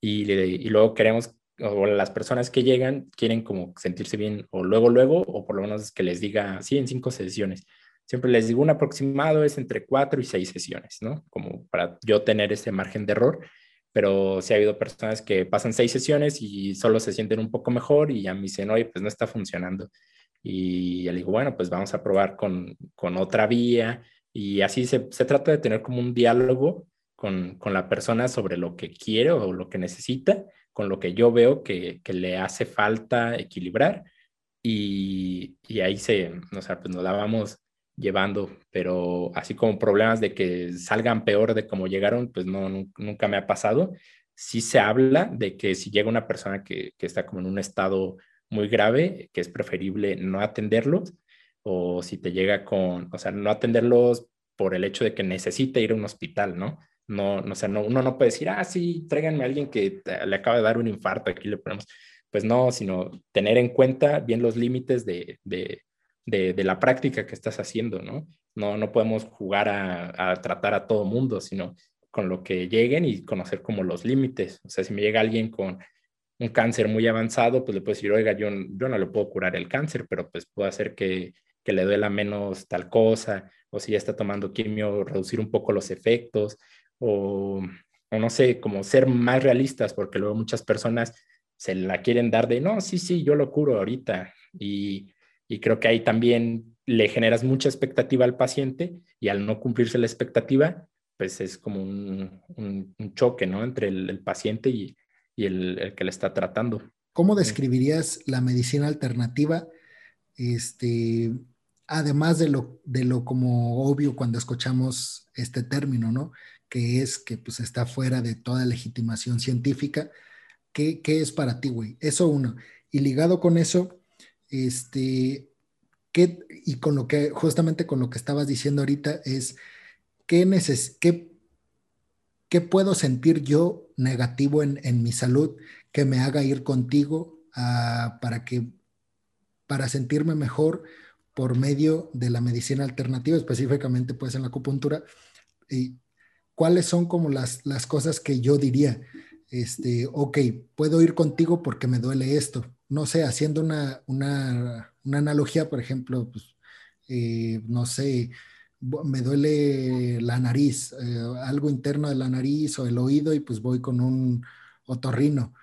y, y luego queremos o las personas que llegan quieren como sentirse bien o luego, luego, o por lo menos que les diga, sí, en cinco sesiones. Siempre les digo un aproximado es entre cuatro y seis sesiones, ¿no? Como para yo tener ese margen de error, pero sí ha habido personas que pasan seis sesiones y solo se sienten un poco mejor y ya me dicen, oye, pues no está funcionando. Y le digo, bueno, pues vamos a probar con, con otra vía. Y así se, se trata de tener como un diálogo con, con, la persona sobre lo que quiere o lo que necesita con lo que yo veo que, le hace falta equilibrar y, ahí se, o sea, pues nos la vamos llevando, pero así como problemas de que salgan peor de cómo llegaron, pues no, nunca me ha pasado. Sí se habla de que si llega una persona que, que está como en un estado muy grave, que es preferible no atenderlos, o si te llega con, o sea, no atenderlos por el hecho de que necesita ir a un hospital, ¿no? No, no, o no, uno no puede decir, ah, sí, tráiganme a alguien que le acaba de dar un infarto, aquí le ponemos. Pues no, sino tener en cuenta bien los límites de, de, de, la práctica que estás haciendo, ¿no? No, no podemos jugar a, a tratar a todo mundo, sino con lo que lleguen y conocer como los límites. O sea, si me llega alguien con un cáncer muy avanzado, pues le puedo decir, oiga, yo, yo no le puedo curar el cáncer, pero pues puedo hacer que, que le duela menos tal cosa, o si ya está tomando quimio, reducir un poco los efectos, o, no sé, como ser más realistas, porque luego muchas personas se la quieren dar de, no, sí, sí, yo lo curo ahorita. Y, creo que ahí también le generas mucha expectativa al paciente y al no cumplirse la expectativa, pues es como un, choque, ¿no? Entre el, paciente y, el, que le está tratando. ¿Cómo describirías la medicina alternativa? Este, además de lo, de lo como obvio cuando escuchamos este término, ¿no? que es que pues está fuera de toda legitimación científica. ¿Qué, es para ti, güey? Eso uno. Y ligado con eso, este, ¿qué, y con lo que, justamente con lo que estabas diciendo ahorita, es qué, neces qué, qué puedo sentir yo negativo en, mi salud que me haga ir contigo para que, para sentirme mejor por medio de la medicina alternativa, específicamente pues en la acupuntura, y cuáles son como las, las cosas que yo diría, este, ok, puedo ir contigo porque me duele esto. No sé, haciendo una, una, una analogía, por ejemplo, pues, eh, no sé, me duele la nariz, eh, algo interno de la nariz o el oído y pues voy con un otorrino.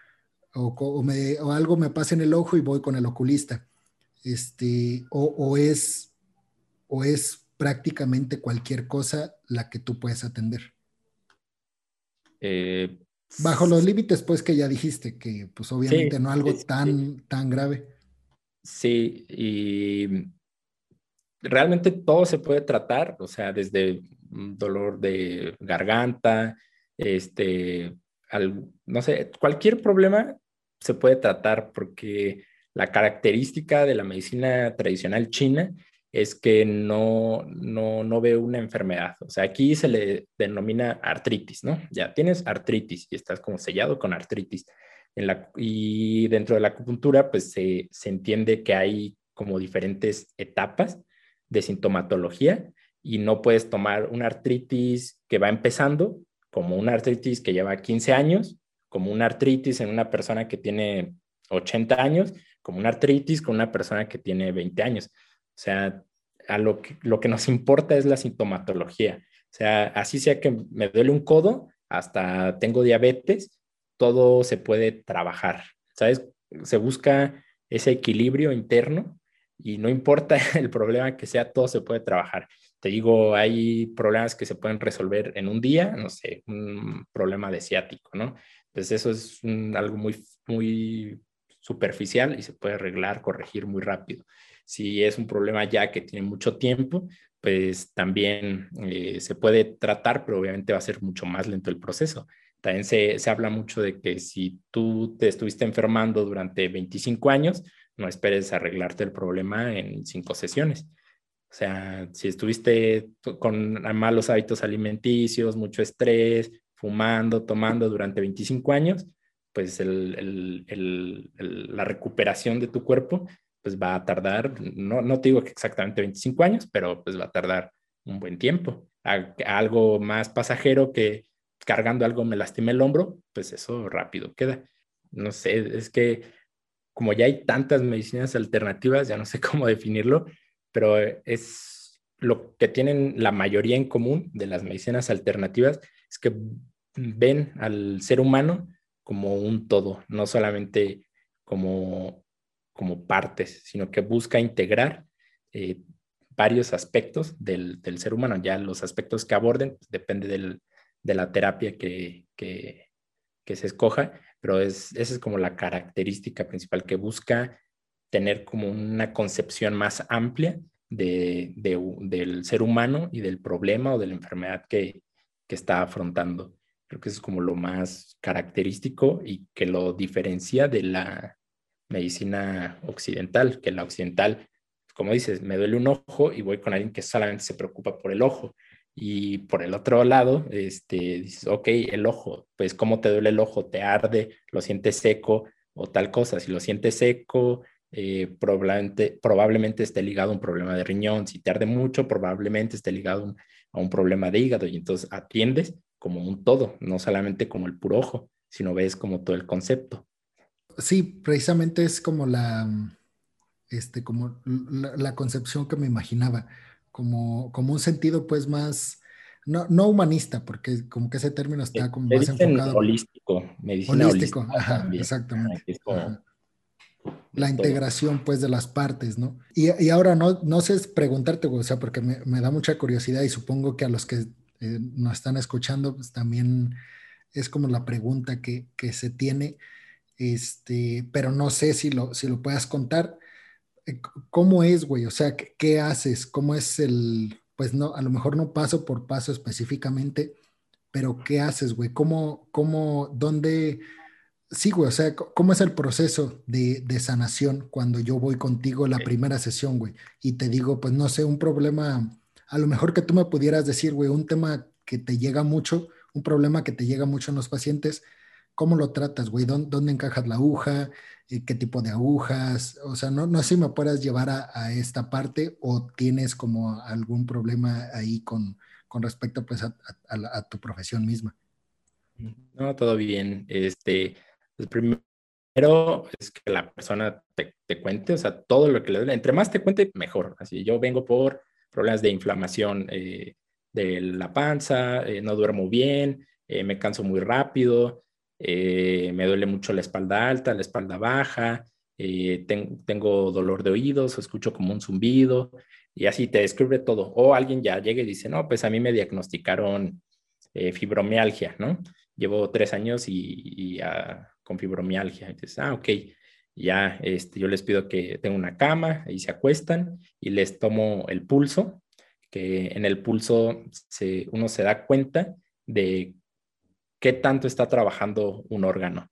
O, algo me pasa en el ojo y voy con el oculista. Este, o, o, es, o es prácticamente cualquier cosa la que tú puedes atender. Eh, Bajo los límites, pues, que ya dijiste, que pues obviamente no algo tan, tan grave. Sí, y realmente todo se puede tratar, o sea, desde dolor de garganta, este, no sé, cualquier problema se puede tratar porque la característica de la medicina tradicional china es que no, no, no veo una enfermedad. O sea, aquí se le denomina artritis, ¿no? Ya tienes artritis y estás como sellado con artritis. En la, y dentro de la acupuntura, pues se, se entiende que hay como diferentes etapas de sintomatología y no puedes tomar una artritis que va empezando, como una artritis que lleva 15 años, como una artritis en una persona que tiene 80 años, como una artritis con una persona que tiene 20 años. O sea, a lo que, lo que nos importa es la sintomatología. O sea, así sea que me duele un codo, hasta tengo diabetes, todo se puede trabajar. ¿Sabes? Se busca ese equilibrio interno y no importa el problema que sea, todo se puede trabajar. Te digo, hay problemas que se pueden resolver en un día, no sé, un problema de ciático, ¿no? Pues eso es algo muy, muy superficial y se puede arreglar, corregir muy rápido. Si es un problema ya que tiene mucho tiempo, pues también eh, se puede tratar, pero obviamente va a ser mucho más lento el proceso. También se, se, habla mucho de que si tú te estuviste enfermando durante 25 años, no esperes arreglarte el problema en cinco sesiones. O sea, si estuviste con malos hábitos alimenticios, mucho estrés, fumando, tomando durante 25 años, pues la recuperación de tu cuerpo pues va a tardar, no, no te digo que exactamente 25 años, pero pues va a tardar un buen tiempo. algo más pasajero que cargando algo me lastimé el hombro, pues eso rápido queda. no sé, es que como ya hay tantas medicinas alternativas, ya no sé cómo definirlo, pero es lo que tienen la mayoría en común de las medicinas alternativas, es que ven al ser humano como un todo, no solamente como, como partes, sino que busca integrar eh, varios aspectos del, ser humano. Ya los aspectos que aborden pues, depende de la terapia que, que, se escoja, pero es, esa es como la característica principal que busca tener como una concepción más amplia de, del ser humano y del problema o de la enfermedad que, que está afrontando. Creo que eso es como lo más característico y que lo diferencia de la medicina occidental, que la occidental como dices, me duele un ojo y voy con alguien que solamente se preocupa por el ojo. Y por el otro lado, este, dices, ok, el ojo, pues ¿cómo te duele el ojo? ¿Te arde? ¿Lo sientes seco? O tal cosa. Si lo sientes seco, eh, probablemente, probablemente esté ligado a un problema de riñón. Si te arde mucho, probablemente esté ligado a un problema de hígado. Y entonces atiendes como un todo, no solamente como el puro ojo, sino ves como todo el concepto. Sí, precisamente es como la, este, como la, concepción que me imaginaba, como, como un sentido pues más, no, no humanista, porque como que ese término está como más enfocado. Holístico, medicina holístico, ajá, exactamente. La integración pues de las partes, ¿no? Y, y, ahora no, no sé preguntarte, o sea, porque me, me, da mucha curiosidad y supongo que a los que eh, nos están escuchando, pues también es como la pregunta que, que se tiene, este, pero no sé si lo, si lo puedas contar. Eh, ¿cómo es, güey? O sea, ¿qué, haces? ¿Cómo es el, pues no, a lo mejor no paso por paso específicamente, pero ¿qué haces, güey? ¿Cómo, cómo, dónde, sí, güey, o sea, ¿cómo es el proceso de, de, sanación cuando yo voy contigo la primera sesión, güey? Y te digo, pues no sé, un problema, a lo mejor que tú me pudieras decir, güey, un tema que te llega mucho, un problema que te llega mucho en los pacientes, ¿cómo lo tratas, güey? ¿Dónde, encajas la aguja? Eh, ¿Qué tipo de agujas? O sea, no, no sé si me puedas llevar a, esta parte o tienes como algún problema ahí con, con respecto pues a, tu profesión misma. No, todo bien. Este, pues, primero es que la persona te, cuente, o sea, todo lo que le duele. Entre más te cuente, mejor. Así, yo vengo por problemas de inflamación eh, de la panza, eh, no duermo bien, me canso muy rápido, eh, me duele mucho la espalda alta, la espalda baja, eh, tengo dolor de oídos, escucho como un zumbido y así te describe todo. O alguien ya llega y dice, no, pues a mí me diagnosticaron eh, fibromialgia, ¿no? Llevo tres años y, con fibromialgia. Entonces, ah, ok, ya este, yo les pido que tengan una cama y se acuestan y les tomo el pulso, que en el pulso uno se da cuenta de qué tanto está trabajando un órgano.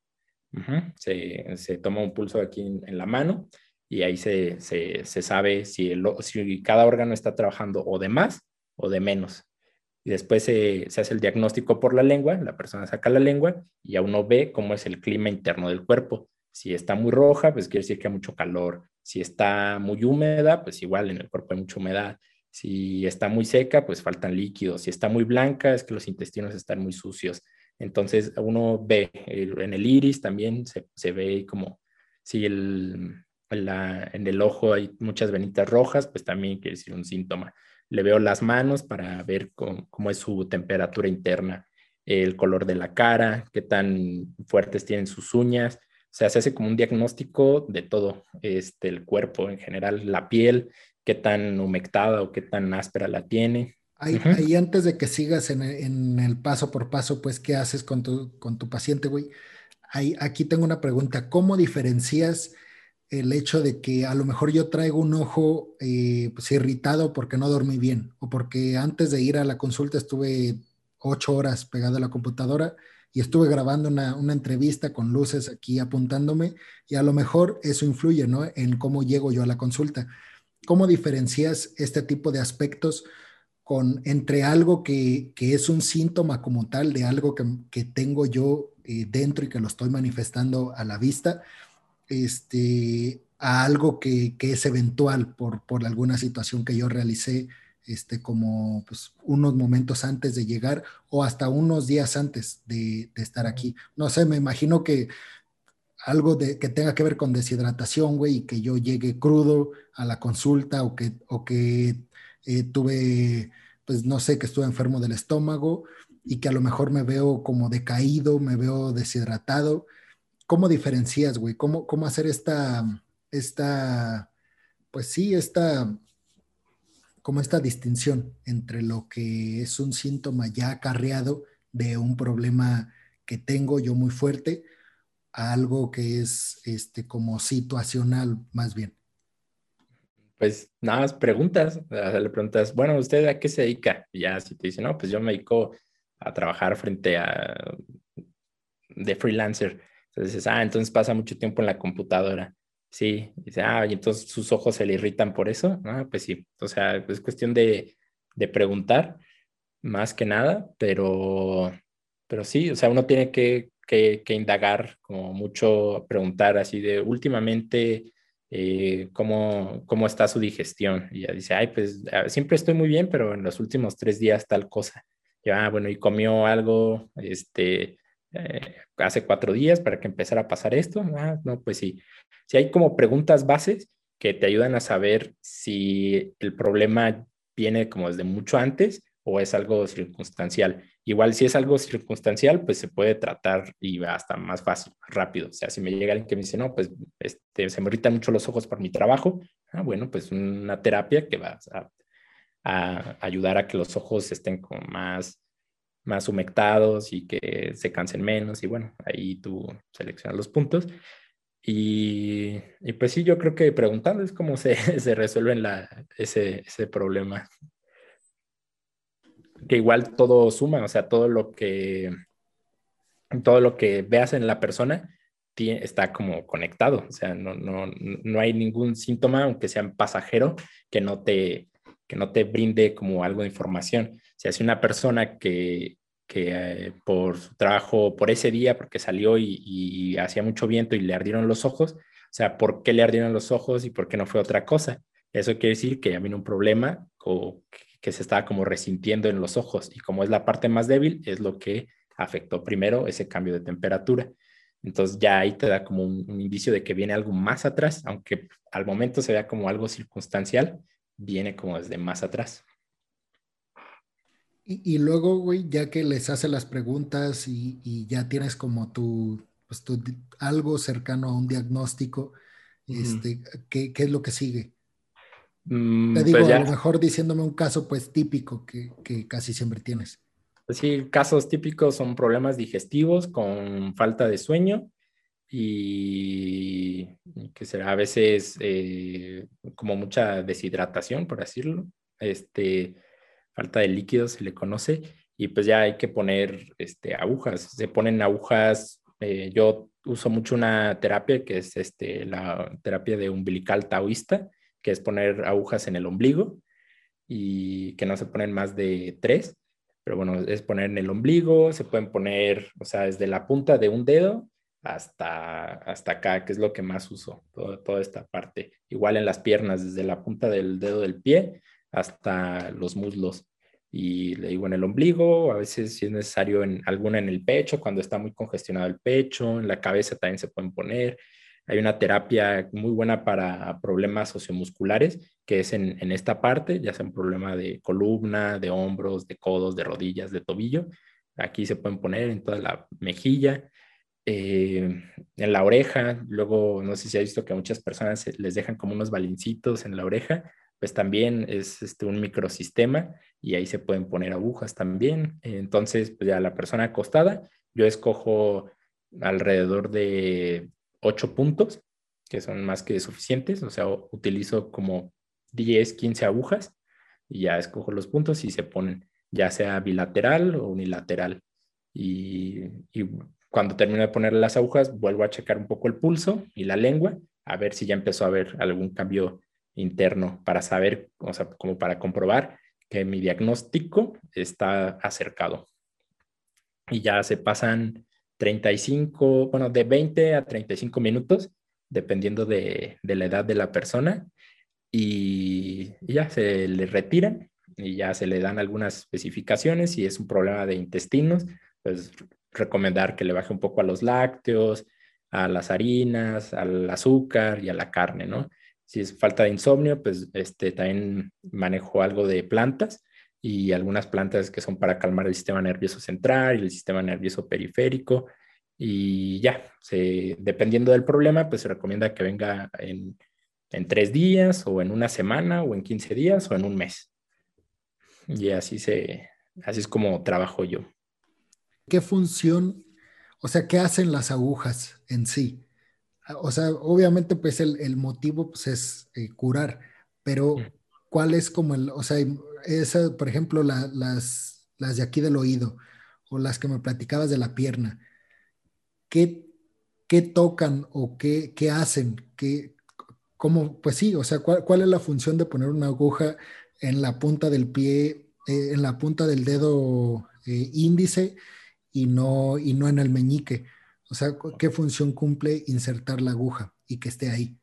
se, toma un pulso aquí en, la mano y ahí se, sabe si, si, cada órgano está trabajando o de más o de menos. Y después se, hace el diagnóstico por la lengua, la persona saca la lengua y ya uno ve cómo es el clima interno del cuerpo. Si está muy roja, pues quiere decir que hay mucho calor. Si está muy húmeda, pues igual en el cuerpo hay mucha humedad. Si está muy seca, pues faltan líquidos. Si está muy blanca, es que los intestinos están muy sucios. Entonces uno ve en el iris también se, ve como si el, en el ojo hay muchas venitas rojas, pues también quiere decir un síntoma. Le veo las manos para ver cómo, es su temperatura interna, el color de la cara, qué tan fuertes tienen sus uñas. O sea, se hace como un diagnóstico de todo, este, el cuerpo en general, la piel, qué tan humectada o qué tan áspera la tiene. Ahí, antes de que sigas en el, paso por paso, pues, ¿qué haces con tu, con tu paciente, güey? Ahí, aquí tengo una pregunta. ¿Cómo diferencias el hecho de que a lo mejor yo traigo un ojo eh, pues, irritado porque no dormí bien o porque antes de ir a la consulta estuve ocho horas pegado a la computadora y estuve grabando una, una, entrevista con luces aquí apuntándome y a lo mejor eso influye, ¿no? En cómo llego yo a la consulta. ¿Cómo diferencias este tipo de aspectos? Con, entre algo que, es un síntoma como tal de algo que, tengo yo eh, dentro y que lo estoy manifestando a la vista, este, a algo que, es eventual por, por, alguna situación que yo realicé, este, como pues, unos momentos antes de llegar o hasta unos días antes de, estar aquí. No sé, me imagino que algo de, que tenga que ver con deshidratación, güey, y que yo llegue crudo a la consulta o que, o que eh, tuve, pues no sé, que estuve enfermo del estómago y que a lo mejor me veo como decaído, me veo deshidratado. ¿Cómo diferencias, güey? ¿Cómo, ¿Cómo hacer esta, esta, pues sí, esta, como esta distinción entre lo que es un síntoma ya acarreado de un problema que tengo yo muy fuerte a algo que es este como situacional más bien? Pues nada más preguntas, le preguntas, bueno, ¿usted a qué se dedica? Y ya si te dice, no, pues yo me dedico a trabajar frente a de freelancer. Entonces dices, ah, entonces pasa mucho tiempo en la computadora. Sí, dice, ah, y entonces sus ojos se le irritan por eso. Ah, pues sí, o sea, es cuestión de, de preguntar más que nada, pero, pero sí, o sea, uno tiene que, que, indagar como mucho, preguntar así de últimamente eh, cómo, cómo está su digestión. Y ya dice, ay, pues siempre estoy muy bien, pero en los últimos tres días tal cosa. Ya, ah, bueno, y comió algo, este, eh, hace cuatro días para que empezara a pasar esto. Ah, no, pues sí. Si hay como preguntas bases que te ayudan a saber si el problema viene como desde mucho antes o es algo circunstancial. Igual si es algo circunstancial, pues se puede tratar y hasta más fácil, rápido. O sea, si me llega alguien que me dice, no, pues este, se me irritan mucho los ojos por mi trabajo, ah, bueno, pues una terapia que va a, a ayudar a que los ojos estén como más más humectados y que se cansen menos y bueno, ahí tú seleccionas los puntos. Y, y pues sí, yo creo que preguntando es cómo se, se resuelve ese, ese problema. Que igual todo suma, o sea, todo lo que, todo lo que veas en la persona está como conectado, o sea, no, no, no hay ningún síntoma, aunque sea pasajero, que no te, que no te brinde como algo de información. O sea, una persona que, que eh, por su trabajo, por ese día, porque salió y, hacía mucho viento y le ardieron los ojos, o sea, ¿por qué le ardieron los ojos y por qué no fue otra cosa? Eso quiere decir que ya vino un problema que se estaba como resintiendo en los ojos y como es la parte más débil, es lo que afectó primero ese cambio de temperatura. Entonces ya ahí te da como un, un indicio de que viene algo más atrás, aunque al momento se vea como algo circunstancial, viene como desde más atrás. Y, luego, güey, ya que les hace las preguntas y, ya tienes como tu, pues tu, algo cercano a un diagnóstico, este, ¿qué, es lo que sigue? Mm, Te digo, pues a lo mejor diciéndome un caso pues típico que, casi siempre tienes. Pues sí, casos típicos son problemas digestivos con falta de sueño y que será a veces eh, como mucha deshidratación, por decirlo. Este, falta de líquidos se le conoce, y pues ya hay que poner este, agujas. Se ponen agujas, eh, yo uso mucho una terapia que es este, la terapia de umbilical taoísta, que es poner agujas en el ombligo y que no se ponen más de tres, pero bueno, es poner en el ombligo, se pueden poner, o sea, desde la punta de un dedo hasta, hasta acá, que es lo que más uso, toda esta parte. Igual en las piernas, desde la punta del dedo del pie hasta los muslos. Y le digo en el ombligo, a veces si es necesario en alguna en el pecho, cuando está muy congestionado el pecho, en la cabeza también se pueden poner. Hay una terapia muy buena para problemas sociomusculares, que es en, esta parte, ya sea un problema de columna, de hombros, de codos, de rodillas, de tobillo. Aquí se pueden poner en toda la mejilla, eh, en la oreja. Luego, no sé si ha visto que a muchas personas les dejan como unos balincitos en la oreja pues también es este, un microsistema y ahí se pueden poner agujas también. Entonces, pues ya la persona acostada, yo escojo alrededor de ocho puntos, que son más que suficientes, o sea, utilizo como 10, 15 agujas y ya escojo los puntos y se ponen ya sea bilateral o unilateral. Y, y cuando termino de poner las agujas, vuelvo a checar un poco el pulso y la lengua, a ver si ya empezó a haber algún cambio interno para saber, o sea, como para comprobar que mi diagnóstico está acercado. Y ya se pasan 35, bueno, de 20 a 35 minutos, dependiendo de, la edad de la persona, y, ya se le retiran y ya se le dan algunas especificaciones. Si es un problema de intestinos, pues recomendar que le baje un poco a los lácteos, a las harinas, al azúcar y a la carne, ¿no? Si es falta de insomnio, pues este, también manejo algo de plantas y algunas plantas que son para calmar el sistema nervioso central y el sistema nervioso periférico. Y ya, dependiendo del problema, pues se recomienda que venga en, en tres días o en una semana o en 15 días o en un mes. Y así, se, así es como trabajo yo. ¿Qué función, o sea, qué hacen las agujas en sí? O sea, obviamente pues el, motivo pues, es eh, curar, pero ¿cuál es como el, o sea, esa, por ejemplo, las, las de aquí del oído o las que me platicabas de la pierna, ¿qué, qué tocan o qué, qué hacen? ¿Qué, cómo, pues sí, o sea, ¿cuál, es la función de poner una aguja en la punta del pie, eh, en la punta del dedo eh, índice y no, y no en el meñique? O sea, ¿qué función cumple insertar la aguja y que esté ahí?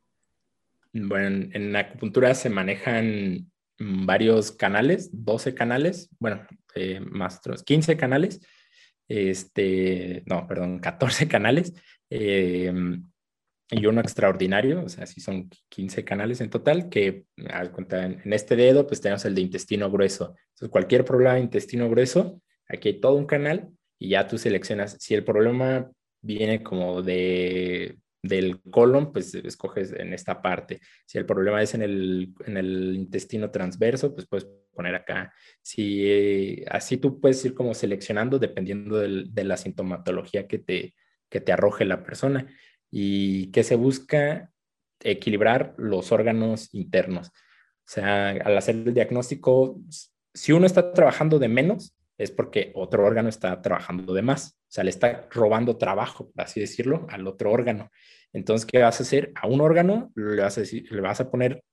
Bueno, en, acupuntura se manejan varios canales, 12 canales, bueno, eh, más otros 15 canales, este, no, perdón, 14 canales, eh, y uno extraordinario, o sea, sí son 15 canales en total, que en este dedo, pues tenemos el de intestino grueso. Entonces, cualquier problema de intestino grueso, aquí hay todo un canal y ya tú seleccionas si el problema viene como de, del colon, pues escoges en esta parte. Si el problema es en el, intestino transverso, pues puedes poner acá. Si así tú puedes ir como seleccionando dependiendo de la sintomatología que te, que te arroje la persona. Y que se busca equilibrar los órganos internos. O sea, al hacer el diagnóstico, si uno está trabajando de menos, es porque otro órgano está trabajando de más. Sea, le está robando trabajo, por así decirlo, al otro órgano. Entonces, ¿qué vas a hacer? A un órgano le vas a, decir, le vas a poner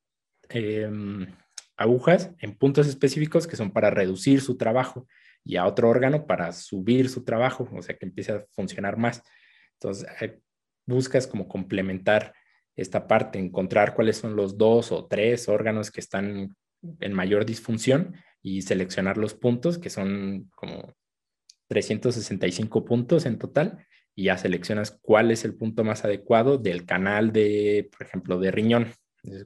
em, agujas en puntos específicos que son para reducir su trabajo y a otro órgano para subir su trabajo, o sea, que empiece a funcionar más. Entonces, eh, buscas como complementar esta parte, encontrar cuáles son los dos o tres órganos que están en mayor disfunción y seleccionar los puntos, que son como 365 puntos en total, y ya seleccionas cuál es el punto más adecuado del canal de, por ejemplo, de riñón.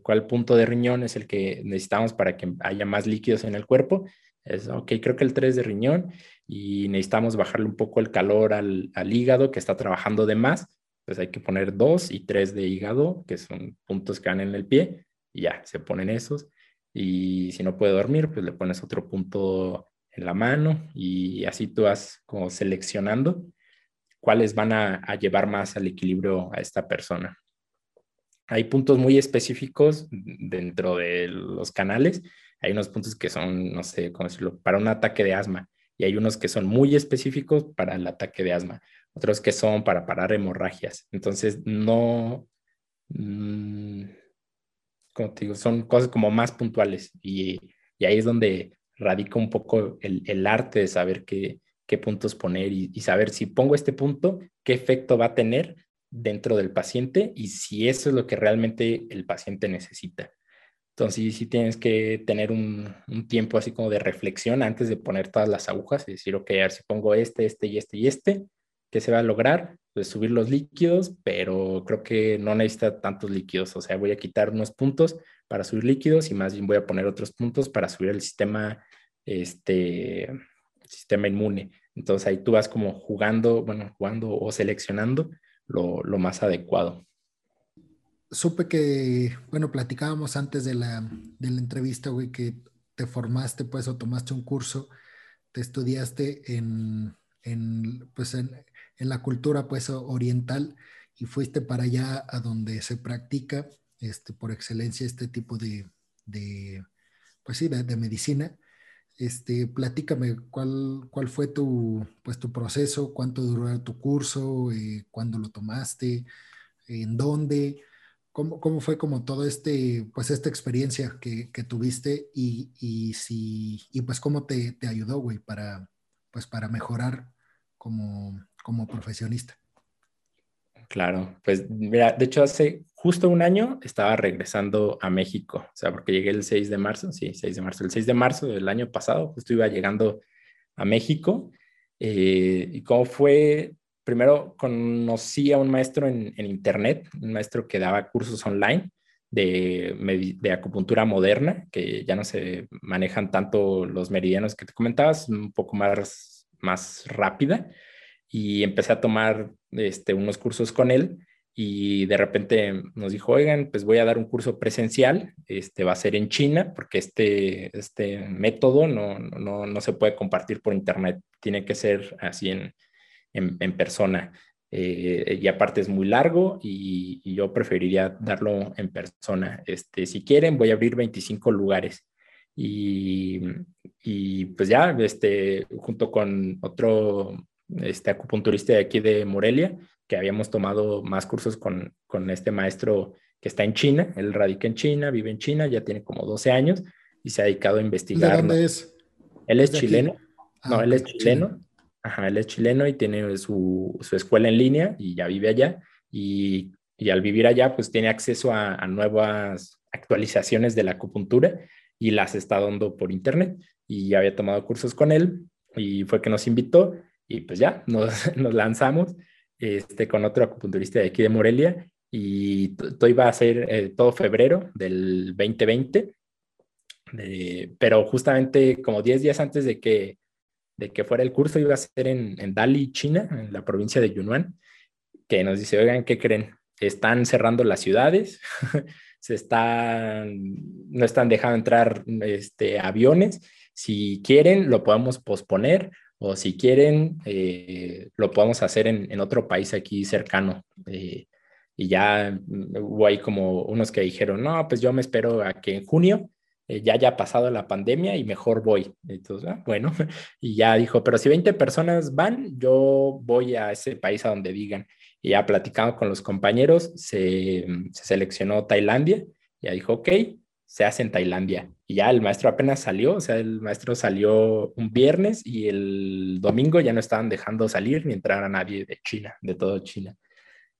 ¿Cuál punto de riñón es el que necesitamos para que haya más líquidos en el cuerpo? Es, ok, creo que el 3 de riñón y necesitamos bajarle un poco el calor al, al hígado que está trabajando de más. Entonces hay que poner 2 y 3 de hígado, que son puntos que van en el pie, y ya, se ponen esos. Y si no puede dormir, pues le pones otro punto en la mano y así tú vas como seleccionando cuáles van a, llevar más al equilibrio a esta persona. Hay puntos muy específicos dentro de los canales. Hay unos puntos que son, no sé cómo decirlo, para un ataque de asma y hay unos que son muy específicos para el ataque de asma, otros que son para parar hemorragias. Entonces, no, mm, como te digo, son cosas como más puntuales y, ahí es donde radica un poco el, arte de saber qué, qué puntos poner y, saber si pongo este punto, qué efecto va a tener dentro del paciente y si eso es lo que realmente el paciente necesita. Entonces, sí tienes que tener un, un, tiempo así como de reflexión antes de poner todas las agujas y decir, ok, a ver si pongo este, este y este y este, ¿qué se va a lograr? subir los líquidos, pero creo que no necesita tantos líquidos. O sea, voy a quitar unos puntos para subir líquidos y más bien voy a poner otros puntos para subir el sistema, este, sistema inmune. Entonces ahí tú vas como jugando, bueno, jugando o seleccionando lo, lo más adecuado. Supe que, bueno, platicábamos antes de la, de la entrevista, güey, que te formaste, pues, o tomaste un curso, te estudiaste en, en pues, en, en la cultura pues oriental y fuiste para allá a donde se practica este, por excelencia este tipo de, de pues sí, de, medicina. Este, platícame cuál, cuál fue tu, pues, tu proceso, cuánto duró tu curso, eh, cuándo lo tomaste, en dónde, cómo, cómo, fue como todo este, pues esta experiencia que, que tuviste y, y, si, y pues cómo te, te ayudó, güey, para, pues para mejorar como, como profesionista. Claro, pues mira, de hecho hace justo un año estaba regresando a México, o sea, porque llegué el 6 de marzo, sí, 6 de marzo, el 6 de marzo del año pasado, justo iba llegando a México. Eh, y cómo fue, primero conocí a un maestro en, internet, un maestro que daba cursos online de, de, acupuntura moderna, que ya no se manejan tanto los meridianos que te comentabas, un poco más, más rápida. Y empecé a tomar este, unos cursos con él y de repente nos dijo, oigan, pues voy a dar un curso presencial, este va a ser en China, porque este, este método no, no, no se puede compartir por internet, tiene que ser así en, en, en persona. Eh, y aparte es muy largo y, y, yo preferiría darlo en persona. Este, si quieren, voy a abrir 25 lugares. Y, y pues ya, este, junto con otro este, acupunturista de aquí de Morelia, que habíamos tomado más cursos con, con este maestro que está en China, él radica en China, vive en China, ya tiene como 12 años y se ha dedicado a investigar. ¿De dónde es? Él es chileno. no, ah, él es chileno. Ajá, él es chileno y tiene su, su, escuela en línea y ya vive allá. Y, y al vivir allá, pues tiene acceso a, a, nuevas actualizaciones de la acupuntura y las está dando por internet. Y había tomado cursos con él y fue que nos invitó y pues ya, nos, nos lanzamos este, con otro acupunturista de aquí de Morelia y todo iba a ser eh, todo febrero del 2020, pero justamente como 10 días antes de que, de que fuera el curso iba a ser en, en Dali, China, en la provincia de Yunnan, que nos dice, oigan, ¿qué creen? Están cerrando las ciudades, se están, no están dejando entrar este, aviones, si quieren lo podemos posponer o si quieren, eh, lo podemos hacer en, otro país aquí cercano. Eh, y ya mm, hubo ahí como unos que dijeron, no, pues yo me espero a que en junio eh, ya haya pasado la pandemia y mejor voy. Entonces, ah, bueno, y ya dijo, pero si 20 personas van, yo voy a ese país a donde digan. Y ya platicando con los compañeros, se, se seleccionó Tailandia. Ya dijo, ok, se hace en Tailandia. Y ya el maestro apenas salió, o sea, el maestro salió un viernes y el domingo ya no estaban dejando salir ni entrar a nadie de China, de todo China.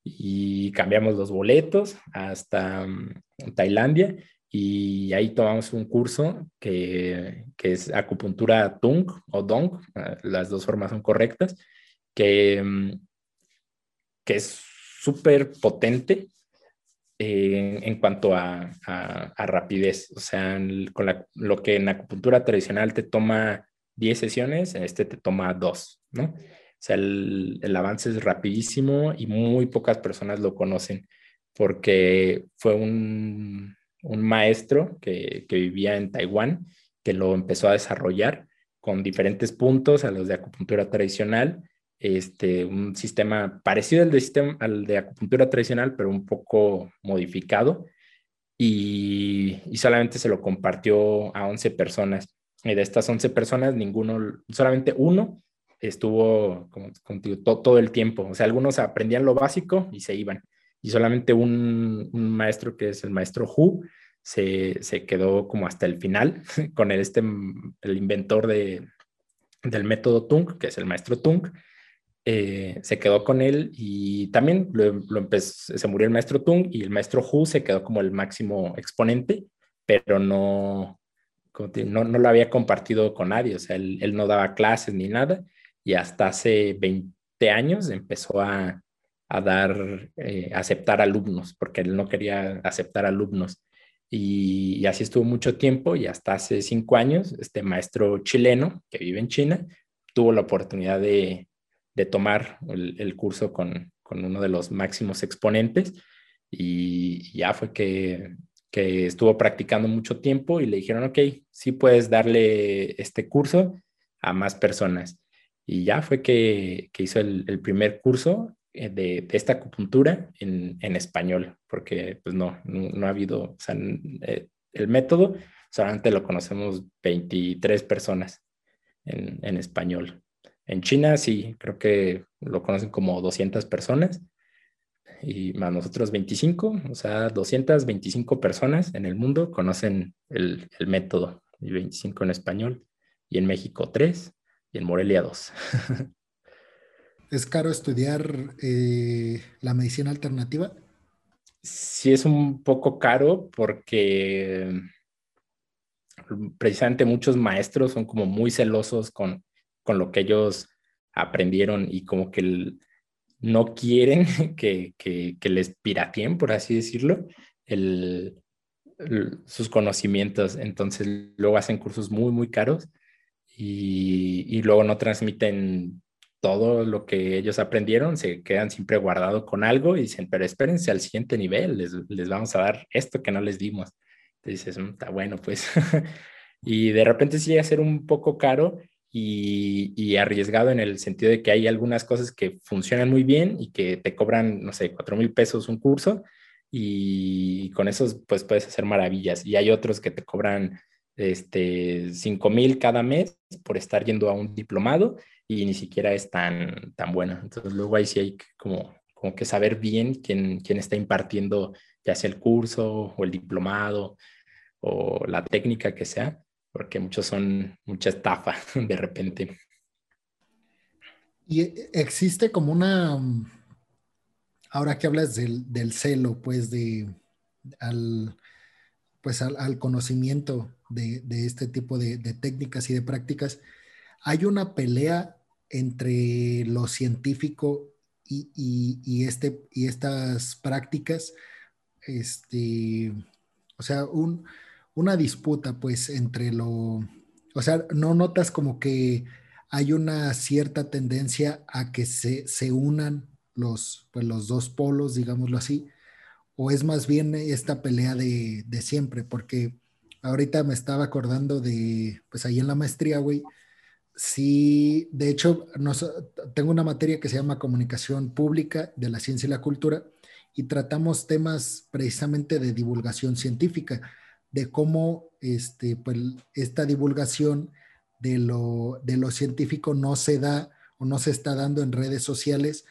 Y cambiamos los boletos hasta um, Tailandia y ahí tomamos un curso que, que, es acupuntura Tung o Dong, ah, las dos formas son correctas, que, um, que es súper potente en cuanto a, rapidez. O sea, con lo que en acupuntura tradicional te toma 10 sesiones, en este te toma 2, ¿no? O sea, el, avance es rapidísimo y muy pocas personas lo conocen porque fue un, maestro que, que vivía en Taiwán que lo empezó a desarrollar con diferentes puntos a los de acupuntura tradicional este, un sistema parecido al de, sistema, al de acupuntura tradicional, pero un poco modificado. Y, y, solamente se lo compartió a 11 personas. Y de estas 11 personas, ninguno, solamente uno estuvo contigo todo, todo, el tiempo. O sea, algunos aprendían lo básico y se iban. Y solamente un, un maestro, que es el maestro Hu, se, se, quedó como hasta el final con el, este, el inventor de, del método Tung, que es el maestro Tung, eh, se quedó con él y también lo, se murió el maestro Tung y el maestro Hu se quedó como el máximo exponente, pero no, no, no lo había compartido con nadie, o sea, él, él, no daba clases ni nada y hasta hace 20 años empezó a, a dar, eh, aceptar alumnos, porque él no quería aceptar alumnos. Y, y, así estuvo mucho tiempo y hasta hace cinco años, este maestro chileno que vive en China tuvo la oportunidad de, de tomar el, curso con, uno de los máximos exponentes y ya fue que, estuvo practicando mucho tiempo y le dijeron, ok, sí puedes darle este curso a más personas. Y ya fue que, hizo el, primer curso eh, de, esta acupuntura en, español, porque pues no, no, ha habido, o sea, eh, el método solamente lo conocemos 23 personas en, en español. En China sí, creo que lo conocen como 200 personas y más nosotros 25, o sea, 225 personas en el mundo conocen el, método y 25 en español y en México 3 y en Morelia 2. ¿Es caro estudiar eh, la medicina alternativa? Sí, es un poco caro porque precisamente muchos maestros son como muy celosos con con lo que ellos aprendieron y como que no quieren que, les pirateen, por así decirlo, sus conocimientos. Entonces luego hacen cursos muy, muy caros y, luego no transmiten todo lo que ellos aprendieron, se quedan siempre guardados con algo y dicen, pero espérense al siguiente nivel, les, les vamos a dar esto que no les dimos. Entonces dices, mm, está bueno, pues. y de repente sí llega a ser un poco caro y, y, arriesgado en el sentido de que hay algunas cosas que funcionan muy bien y que te cobran, no sé, cuatro mil pesos un curso y con esos pues puedes hacer maravillas. Y hay otros que te cobran este, 5 mil cada mes por estar yendo a un diplomado y ni siquiera es tan, tan bueno. Entonces luego ahí sí hay como, como que saber bien quién, quién está impartiendo ya sea el curso o el diplomado o la técnica que sea, porque muchos son mucha estafa de repente. Y existe como una, ahora que hablas del, celo, pues de al, pues al, conocimiento de, este tipo de, de, técnicas y de prácticas, hay una pelea entre lo científico y, y, y, este, y estas prácticas, este, o sea, un, una disputa pues entre lo, o sea, no notas como que hay una cierta tendencia a que se, se unan los, pues, los dos polos, digámoslo así, o es más bien esta pelea de, de siempre, porque ahorita me estaba acordando de, pues ahí en la maestría, güey, sí, de hecho, tengo una materia que se llama comunicación pública de la ciencia y la cultura y tratamos temas precisamente de divulgación científica de cómo este, pues, esta divulgación de lo, de científico no se da o no se está dando en redes sociales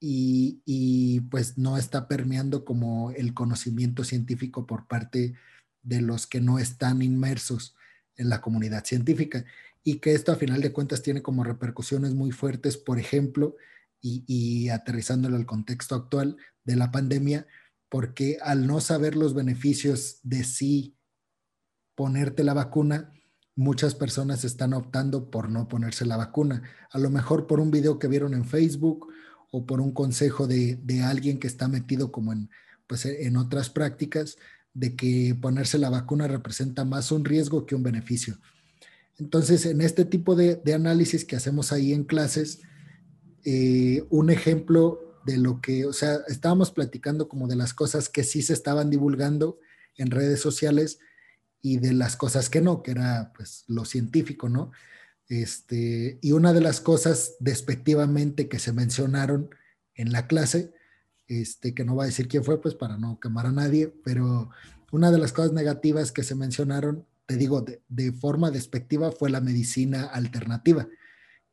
y, y, pues no está permeando como el conocimiento científico por parte de los que no están inmersos en la comunidad científica. Y que esto a final de cuentas tiene como repercusiones muy fuertes, por ejemplo, y, y aterrizándolo al contexto actual de la pandemia, porque al no saber los beneficios de sí ponerte la vacuna, muchas personas están optando por no ponerse la vacuna. A lo mejor por un video que vieron en Facebook o por un consejo de, alguien que está metido como en, pues, en otras prácticas, de que ponerse la vacuna representa más un riesgo que un beneficio. Entonces, en este tipo de, análisis que hacemos ahí en clases, eh, un ejemplo de lo que, o sea, estábamos platicando como de las cosas que sí se estaban divulgando en redes sociales y de las cosas que no, que era pues lo científico, ¿no? Este, y una de las cosas despectivamente que se mencionaron en la clase, este, que no va a decir quién fue, pues para no quemar a nadie, pero una de las cosas negativas que se mencionaron, te digo, de, de forma despectiva fue la medicina alternativa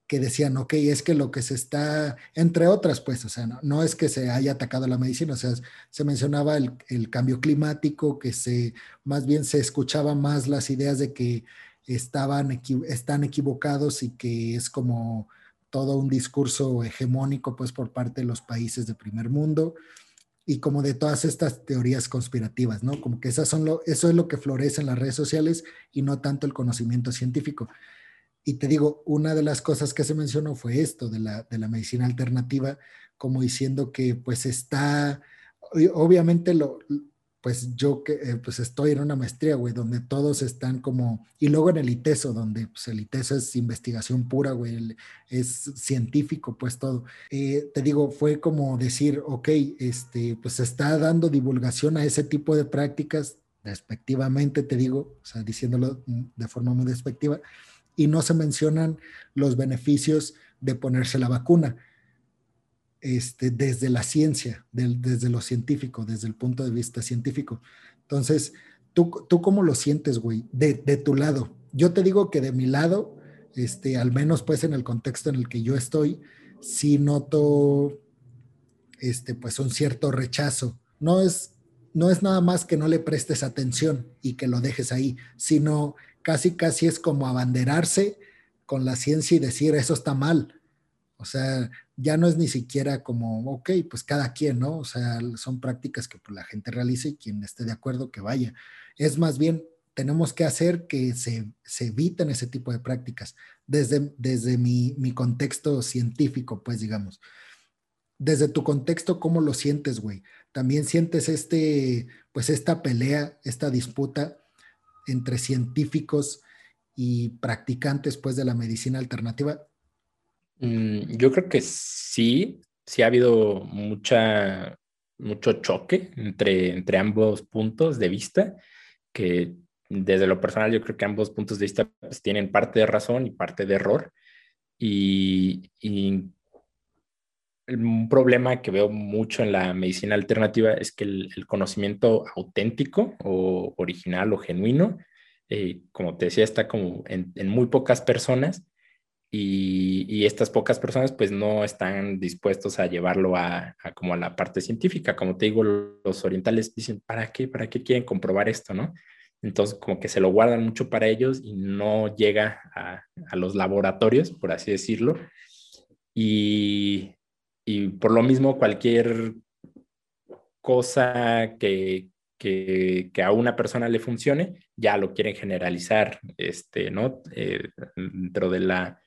que decían, ok, es que lo que se está, entre otras, pues, o sea, no, es que se haya atacado la medicina, o sea, se mencionaba el, el, cambio climático, que se, más bien se escuchaba más las ideas de que estaban, están equivocados y que es como todo un discurso hegemónico, pues, por parte de los países de primer mundo y como de todas estas teorías conspirativas, ¿no? Como que esas son lo, eso es lo que florece en las redes sociales y no tanto el conocimiento científico. Y te digo, una de las cosas que se mencionó fue esto de la, de la medicina alternativa, como diciendo que pues está, obviamente lo, pues yo que eh, pues estoy en una maestría, güey, donde todos están como, y luego en el ITESO, donde pues el ITESO es investigación pura, güey, es científico, pues todo. Eh, te digo, fue como decir, ok, este, pues está dando divulgación a ese tipo de prácticas, despectivamente te digo, o sea, diciéndolo de forma muy despectiva, y no se mencionan los beneficios de ponerse la vacuna. Este, desde la ciencia, desde lo científico, desde el punto de vista científico. Entonces, ¿tú, tú cómo lo sientes, güey? De, de, tu lado. Yo te digo que de mi lado, este, al menos pues en el contexto en el que yo estoy, sí noto este, pues un cierto rechazo. No es, no es nada más que no le prestes atención y que lo dejes ahí, sino casi, casi es como abanderarse con la ciencia y decir, eso está mal. O sea, ya no es ni siquiera como, ok, pues cada quien, ¿no? O sea, son prácticas que pues, la gente realiza y quien esté de acuerdo que vaya. Es más bien, tenemos que hacer que se, se eviten ese tipo de prácticas desde, desde mi, mi, contexto científico, pues digamos. desde tu contexto, ¿cómo lo sientes, güey? También sientes este, pues esta pelea, esta disputa entre científicos y practicantes, pues, de la medicina alternativa. Mm, yo creo que sí, sí ha habido mucha, mucho choque entre, entre ambos puntos de vista, que desde lo personal yo creo que ambos puntos de vista pues, tienen parte de razón y parte de error. Y, y, un problema que veo mucho en la medicina alternativa es que el, conocimiento auténtico o original o genuino, eh, como te decía, está como en, muy pocas personas y, estas pocas personas pues no están dispuestos a llevarlo a, como a la parte científica. Como te digo, los orientales dicen, ¿para qué? ¿Para qué quieren comprobar esto? ¿no? Entonces como que se lo guardan mucho para ellos y no llega a, a los laboratorios, por así decirlo. Y, y, por lo mismo cualquier cosa que, que, a una persona le funcione, ya lo quieren generalizar, este, ¿no? Eh, dentro de la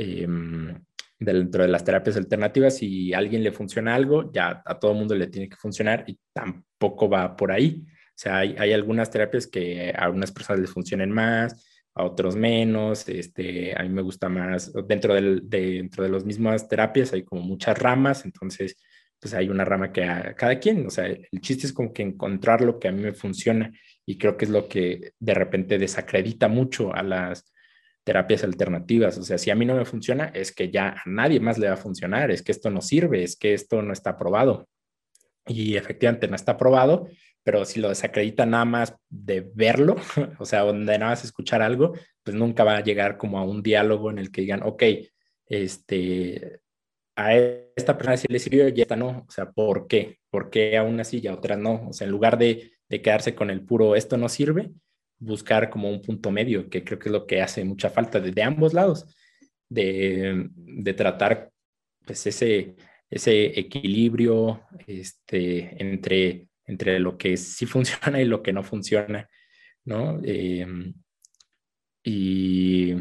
Em, dentro de las terapias alternativas, si a alguien le funciona algo, ya a todo mundo le tiene que funcionar y tampoco va por ahí. O sea, hay, hay algunas terapias que a algunas personas les funcionan más, a otros menos. Este, a mí me gusta más, dentro, del, de, dentro de las mismas terapias hay como muchas ramas, entonces pues hay una rama que a cada quien, o sea, el chiste es como que encontrar lo que a mí me funciona y creo que es lo que de repente desacredita mucho a las, terapias alternativas. O sea, si a mí no me funciona, es que ya a nadie más le va a funcionar, es que esto no sirve, es que esto no está probado. Y efectivamente no está probado, pero si lo desacredita nada más de verlo, o sea, donde nada más escuchar algo, pues nunca va a llegar como a un diálogo en el que digan, ok, este, a esta persona sí le sirvió y a esta no. O sea, ¿por qué? ¿Por qué a una sí y a otra no? O sea, en lugar de, de quedarse con el puro esto no sirve, buscar como un punto medio, que creo que es lo que hace mucha falta de, ambos lados, de, de, tratar pues ese, ese equilibrio este, entre, entre lo que sí funciona y lo que no funciona, ¿no? Em, y,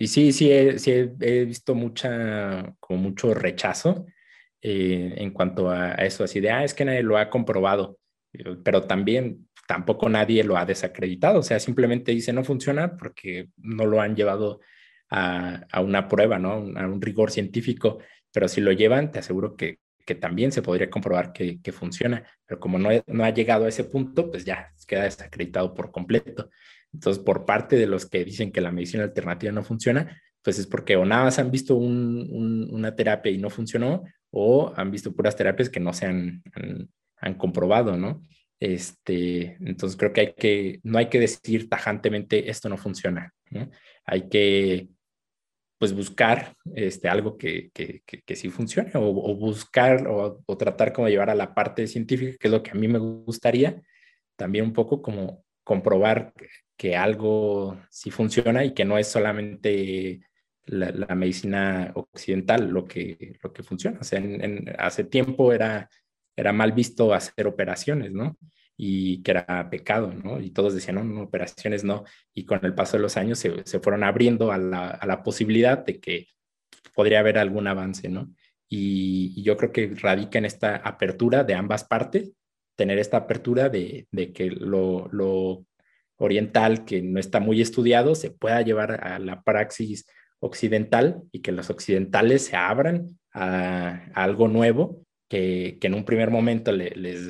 sí, sí, he, sí he, visto mucha, como mucho rechazo eh, en cuanto a, a, eso, así de, ah, es que nadie lo ha comprobado, pero también tampoco nadie lo ha desacreditado, o sea, simplemente dice no funciona porque no lo han llevado a, una prueba, ¿no? A un rigor científico, pero si lo llevan, te aseguro que, también se podría comprobar que, funciona, pero como no, no, ha llegado a ese punto, pues ya queda desacreditado por completo. Entonces, por parte de los que dicen que la medicina alternativa no funciona, pues es porque o nada más han visto una terapia y no funcionó, o han visto puras terapias que no se han, han comprobado, ¿no? Este, entonces creo que hay que, no hay que decir tajantemente esto no funciona. Hay que pues buscar este, algo que, que, que, sí funcione o, buscar o, o, tratar como llevar a la parte científica, que es lo que a mí me gustaría, también un poco como comprobar que algo sí funciona y que no es solamente la, medicina occidental lo que, lo que funciona. O sea, en, hace tiempo era, era mal visto hacer operaciones, ¿no? Y que era pecado, ¿no? Y todos decían, no, no, operaciones no. Y con el paso de los años se, se fueron abriendo a la, a la, posibilidad de que podría haber algún avance, ¿no? Y, yo creo que radica en esta apertura de ambas partes, tener esta apertura de, de que lo, lo, oriental, que no está muy estudiado, se pueda llevar a la praxis occidental y que los occidentales se abran a, a algo nuevo que, en un primer momento les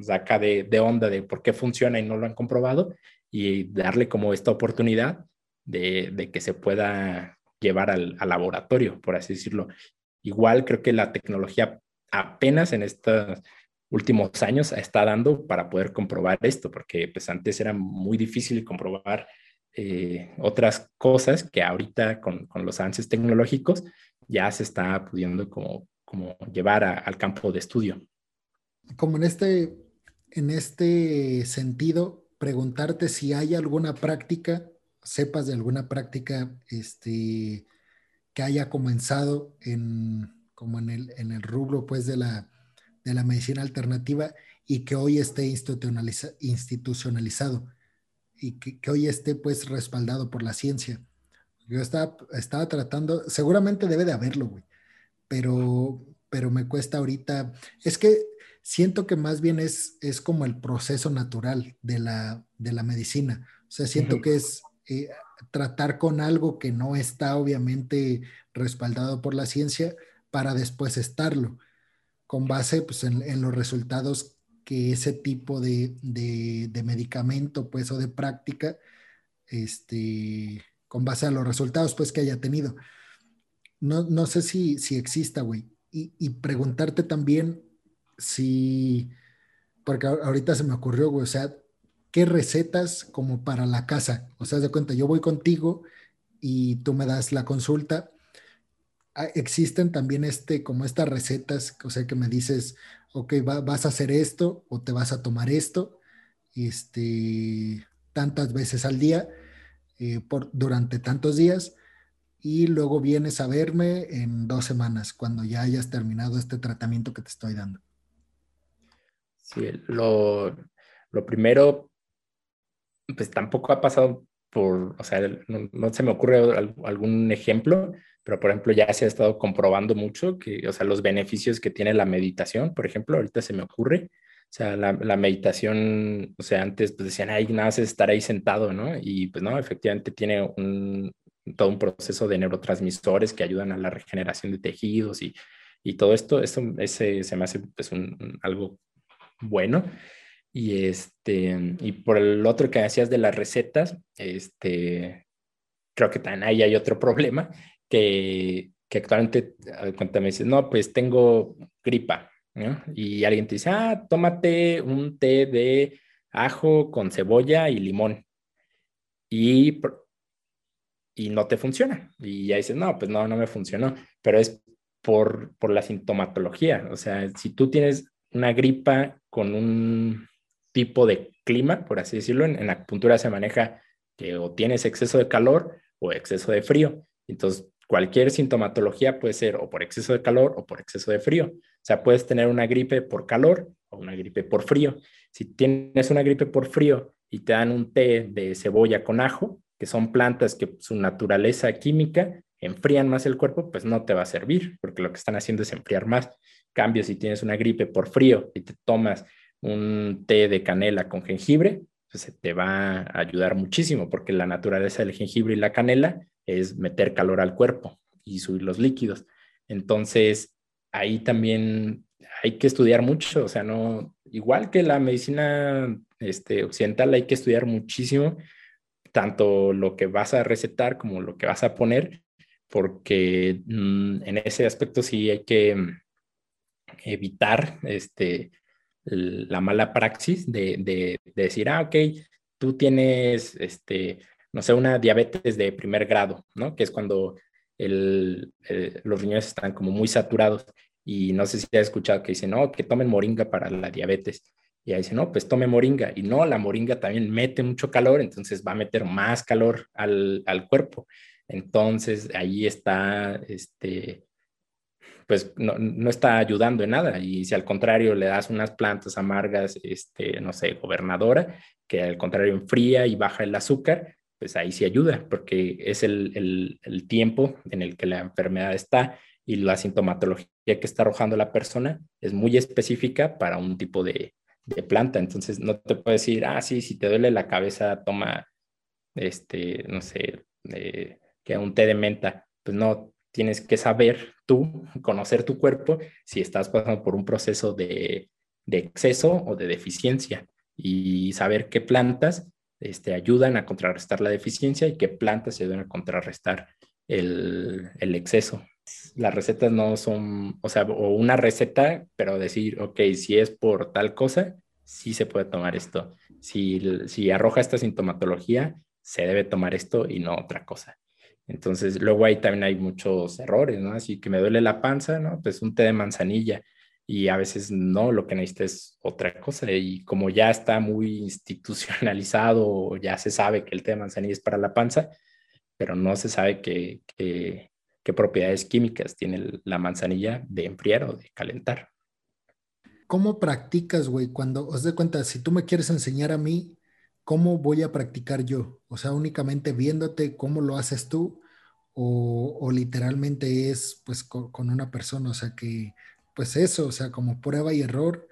saca de, onda de por qué funciona y no lo han comprobado y darle como esta oportunidad de, que se pueda llevar al, laboratorio, por así decirlo. Igual creo que la tecnología apenas en estos últimos años está dando para poder comprobar esto, porque pues antes era muy difícil comprobar eh, otras cosas que ahorita con, con, los avances tecnológicos ya se está pudiendo como como llevar al campo de estudio. Como en este, en este sentido, preguntarte si hay alguna práctica, sepas de alguna práctica este, que haya comenzado en, como en el, en el rubro pues, de, la, de la medicina alternativa y que hoy esté institucionalizado y que, que, hoy esté pues respaldado por la ciencia. Yo estaba, estaba tratando, seguramente debe de haberlo, güey, pero pero me cuesta ahorita, es que siento que más bien es, es como el proceso natural de la, de la medicina. O sea, siento que es eh, tratar con algo que no está obviamente respaldado por la ciencia para después estarlo, con base pues, en, los resultados que ese tipo de, de, medicamento pues, o de práctica, este, con base a los resultados pues, que haya tenido. No, no sé si, si exista, güey. Y, y preguntarte también si, porque ahorita se me ocurrió, güey, o sea, ¿qué recetas como para la casa? O sea, de cuenta, yo voy contigo y tú me das la consulta. Ah, existen también este, como estas recetas, o sea, que me dices, ok, vas a hacer esto o te vas a tomar esto, este, tantas veces al día, eh, por, durante tantos días, y luego vienes a verme en dos semanas, cuando ya hayas terminado este tratamiento que te estoy dando. Sí, lo, primero, pues tampoco ha pasado por, o sea, no, se me ocurre algún ejemplo, pero por ejemplo ya se ha estado comprobando mucho que, o sea, los beneficios que tiene la meditación, por ejemplo, ahorita se me ocurre, o sea, la, meditación, o sea, antes pues decían, ay, nada más es estar ahí sentado, ¿no? Y pues no, efectivamente tiene un, todo un proceso de neurotransmisores que ayudan a la regeneración de tejidos y, y todo esto, eso ese, se me hace pues un, algo bueno. Y este, y por el otro que decías de las recetas, este, creo que también ahí hay otro problema que, que actualmente cuando me dices, no, pues tengo gripa, Y alguien te dice, ah, tómate un té de ajo con cebolla y limón. Y, y no te funciona. Y ya dices, no, pues no, no me funcionó. Pero es por, por la sintomatología. O sea, si tú tienes una gripa con un tipo de clima, por así decirlo. En, la acupuntura se maneja que o tienes exceso de calor o exceso de frío. Entonces, cualquier sintomatología puede ser o por exceso de calor o por exceso de frío. O sea, puedes tener una gripe por calor o una gripe por frío. Si tienes una gripe por frío y te dan un té de cebolla con ajo, que son plantas que su naturaleza química enfrían más el cuerpo, pues no te va a servir, porque lo que están haciendo es enfriar más. Cambio, si tienes una gripe por frío y te tomas un té de canela con jengibre, pues te va a ayudar muchísimo, porque la naturaleza del jengibre y la canela es meter calor al cuerpo y subir los líquidos. Entonces, ahí también hay que estudiar mucho, o sea, no, igual que la medicina este, occidental, hay que estudiar muchísimo, tanto lo que vas a recetar como lo que vas a poner, porque mm, en ese aspecto sí hay que evitar este, la mala praxis de, decir, ah, ok, tú tienes, este, no sé, una diabetes de primer grado, ¿no? Que es cuando el, los riñones están como muy saturados y no sé si has escuchado que dicen, no, que tomen moringa para la diabetes. Y ahí dicen, no, pues tome moringa. Y no, la moringa también mete mucho calor, entonces va a meter más calor al, al cuerpo. Entonces ahí está este, pues no, está ayudando en nada. Y si al contrario le das unas plantas amargas, este, no sé, gobernadora, que al contrario enfría y baja el azúcar, pues ahí sí ayuda, porque es el, tiempo en el que la enfermedad está y la sintomatología que está arrojando la persona es muy específica para un tipo de, planta. Entonces no te puedes decir, ah, sí, si te duele la cabeza, toma, este, no sé, eh, que un té de menta. Pues no, tienes que saber tú, conocer tu cuerpo, si estás pasando por un proceso de, exceso o de deficiencia y saber qué plantas este, ayudan a contrarrestar la deficiencia y qué plantas ayudan a contrarrestar el, exceso. Las recetas no son, o sea, o una receta, pero decir, ok, si es por tal cosa, sí se puede tomar esto. Si, si arroja esta sintomatología, se debe tomar esto y no otra cosa. Entonces, luego ahí también hay muchos errores, ¿no? Así que me duele la panza, ¿no? Pues un té de manzanilla y a veces no, lo que necesita es otra cosa. Y como ya está muy institucionalizado, ya se sabe que el té de manzanilla es para la panza, pero no se sabe qué, qué propiedades químicas tiene la manzanilla de enfriar o de calentar. ¿Cómo practicas, güey? Cuando os dé cuenta, si tú me quieres enseñar a mí, ¿cómo voy a practicar yo? O sea, únicamente viéndote cómo lo haces tú o, literalmente es pues con, una persona, o sea, que pues eso, o sea, como prueba y error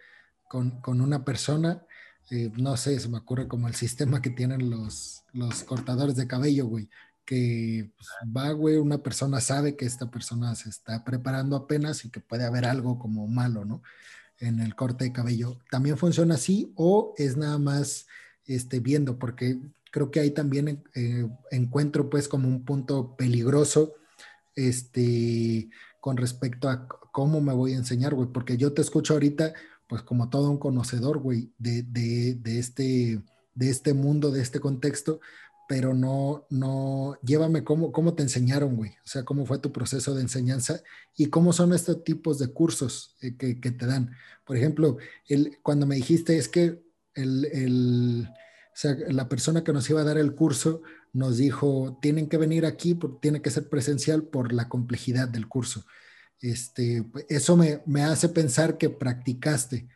con, con una persona. Eh, no sé, se me ocurre como el sistema que tienen los, los cortadores de cabello, güey, que pues, va, güey, una persona sabe que esta persona se está preparando apenas y que puede haber algo como malo, ¿no? En el corte de cabello. ¿También funciona así o es nada más este, viendo? Porque creo que ahí también eh, encuentro pues como un punto peligroso este, con respecto a cómo me voy a enseñar, güey, porque yo te escucho ahorita pues como todo un conocedor, güey, de, de, este, de este mundo, de este contexto, pero no, no, llévame cómo, cómo te enseñaron, güey, o sea, cómo fue tu proceso de enseñanza y cómo son estos tipos de cursos eh, que, que, te dan. Por ejemplo, el, cuando me dijiste es que el, el o sea, la persona que nos iba a dar el curso nos dijo, tienen que venir aquí, tiene que ser presencial por la complejidad del curso. Este, eso me, me hace pensar que practicaste,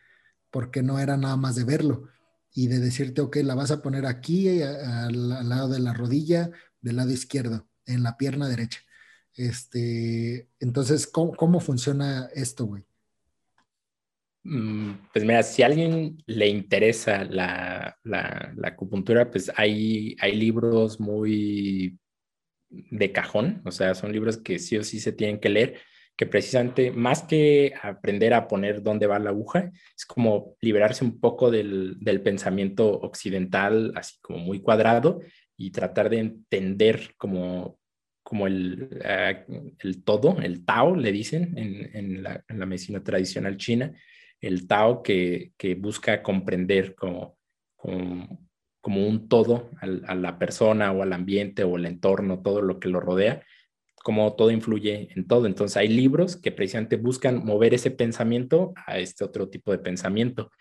porque no era nada más de verlo y de decirte, ok, la vas a poner aquí al, lado de la rodilla, del lado izquierdo, en la pierna derecha. Este, entonces, ¿cómo, cómo funciona esto, güey? Mm, pues mira, si a alguien le interesa la, la, acupuntura, pues hay, hay libros muy de cajón, o sea, son libros que sí o sí se tienen que leer, que precisamente más que aprender a poner dónde va la aguja, es como liberarse un poco del, del pensamiento occidental, así como muy cuadrado, y tratar de entender como, como el, ah, el todo, el Tao, le dicen en, en, la, medicina tradicional china, el Tao que, busca comprender como, como, un todo a la persona o al ambiente o el entorno, todo lo que lo rodea, como todo influye en todo. Entonces hay libros que precisamente buscan mover ese pensamiento a este otro tipo de pensamiento.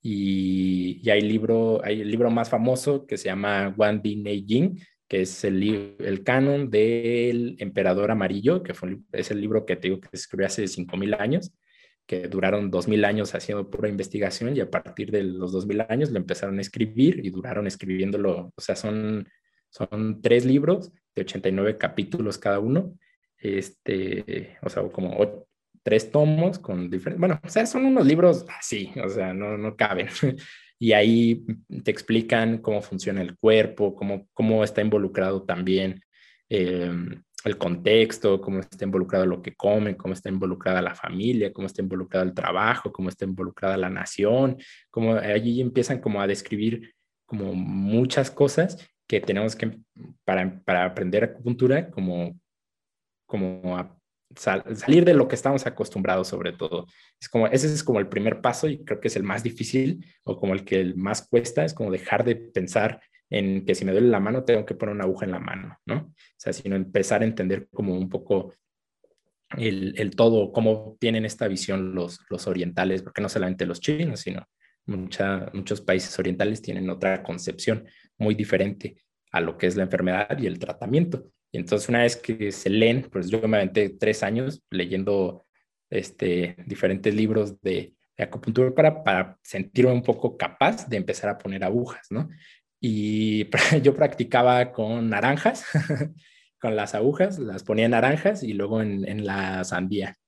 Y, hay, libro, hay el libro más famoso que se llama Wan Di Nei Jing, que es el, el canon del emperador amarillo, que fue, es el libro que te digo que escribió hace 5.000 años que duraron dos mil años haciendo pura investigación y a partir de los dos mil años lo empezaron a escribir y duraron escribiéndolo, o sea, son, son tres libros de 89 capítulos cada uno, este, o sea, como tres tomos con diferentes, bueno, o sea, son unos libros así, o sea, no, no caben. y ahí te explican cómo funciona el cuerpo, cómo, cómo está involucrado también eh, el contexto, cómo está involucrado lo que comen, cómo está involucrada la familia, cómo está involucrado el trabajo, cómo está involucrada la nación, cómo allí empiezan como a describir como muchas cosas que tenemos que, para, para aprender acupuntura, como, como a salir de lo que estamos acostumbrados sobre todo. Es como, ese es como el primer paso y creo que es el más difícil o como el que más cuesta, es como dejar de pensar en que si me duele la mano tengo que poner una aguja en la mano, ¿no? O sea, sino empezar a entender como un poco el, el todo, cómo tienen esta visión los, los orientales, porque no solamente los chinos, sino mucha, muchos países orientales tienen otra concepción muy diferente a lo que es la enfermedad y el tratamiento. Y entonces una vez que se leen, pues yo me aventé tres años leyendo este, diferentes libros de, acupuntura para, para sentirme un poco capaz de empezar a poner agujas, ¿no? y yo practicaba con naranjas, con las agujas, las ponía naranjas y luego en, la sandía,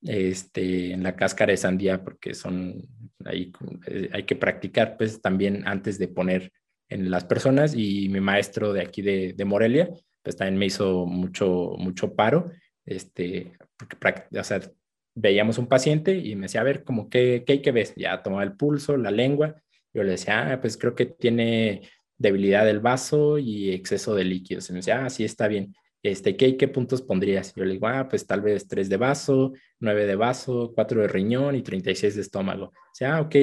este, en la cáscara de sandía, porque son, ahí eh, hay que practicar pues también antes de poner en las personas y mi maestro de aquí de, Morelia, pues también me hizo mucho, mucho paro, este, porque, o sea, veíamos un paciente y me decía, a ver, como, ¿qué, qué, qué ves? Ya tomaba el pulso, la lengua, yo le decía, ah, pues creo que tiene debilidad del vaso y exceso de líquidos. Y me decía, ah, sí, está bien. Este, ¿qué, ¿Qué puntos pondrías? Yo le digo, ah, pues tal vez 3 de vaso, 9 de vaso, 4 de riñón y 36 de estómago. O sea, ah, ok,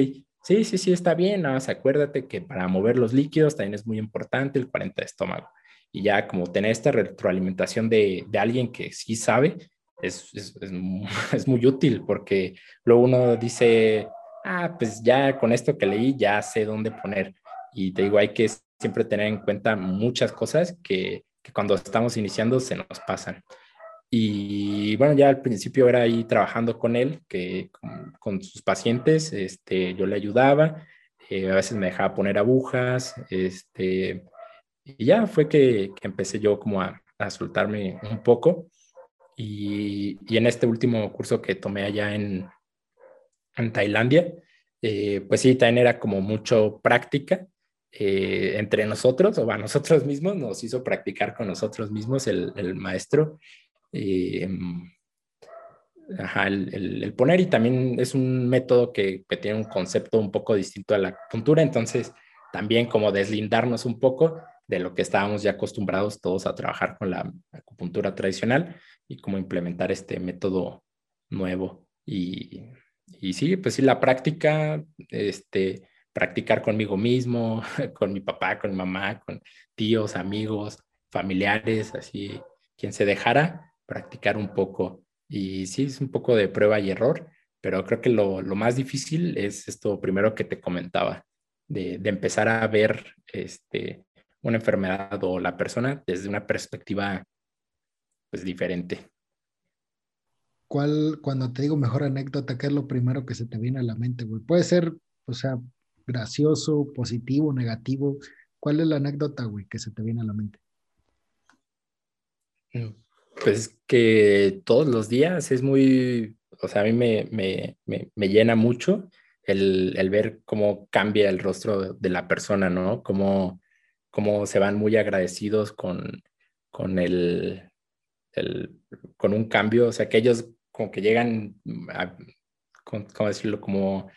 sí, sí, sí, está bien. Nada más acuérdate que para mover los líquidos también es muy importante el 40 de estómago. Y ya como tener esta retroalimentación de, de alguien que sí sabe, es, es, es, es muy útil porque luego uno dice, ah, pues ya con esto que leí ya sé dónde poner. Y te digo, hay que siempre tener en cuenta muchas cosas que, que cuando estamos iniciando se nos pasan. Y bueno, ya al principio era ahí trabajando con él, que con, sus pacientes, este, yo le ayudaba, eh, a veces me dejaba poner agujas, este, y ya fue que, que empecé yo como a, a, soltarme un poco. Y, y, en este último curso que tomé allá en, en Tailandia, eh, pues sí, también era como mucho práctica eh, entre nosotros, o a nosotros mismos, nos hizo practicar con nosotros mismos el, maestro. Eh, ajá, el, el, poner y también es un método que, que, tiene un concepto un poco distinto a la acupuntura, entonces también como deslindarnos un poco de lo que estábamos ya acostumbrados todos a trabajar con la acupuntura tradicional y cómo implementar este método nuevo. Y, y sí, pues sí, la práctica, este, practicar conmigo mismo, con mi papá, con mi mamá, con tíos, amigos, familiares, así, quien se dejara practicar un poco. Y sí, es un poco de prueba y error, pero creo que lo, lo más difícil es esto primero que te comentaba, de, empezar a ver este, una enfermedad o la persona desde una perspectiva pues diferente. ¿Cuál, cuando te digo mejor anécdota, qué es lo primero que se te viene a la mente? Puede ser, o sea, gracioso, positivo, negativo. ¿Cuál es la anécdota, güey, que se te viene a la mente? Mm, pues que todos los días es muy, o sea, a mí me, me, me, llena mucho el, el, ver cómo cambia el rostro de la persona, ¿no? Cómo, cómo se van muy agradecidos con, con el, el, con un cambio, o sea, que ellos como que llegan, ¿cómo decirlo? Como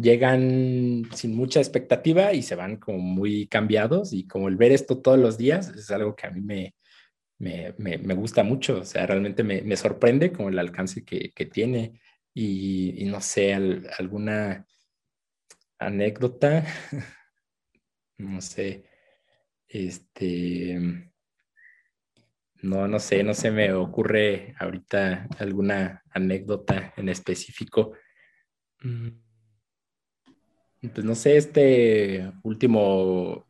llegan sin mucha expectativa y se van como muy cambiados y como el ver esto todos los días es algo que a mí me, me, me, gusta mucho, o sea, realmente me, me sorprende como el alcance que, que tiene y, y, no sé, alguna anécdota, no sé, este, no, no sé, no se me ocurre ahorita alguna anécdota en específico. Mm. Pues no sé, este último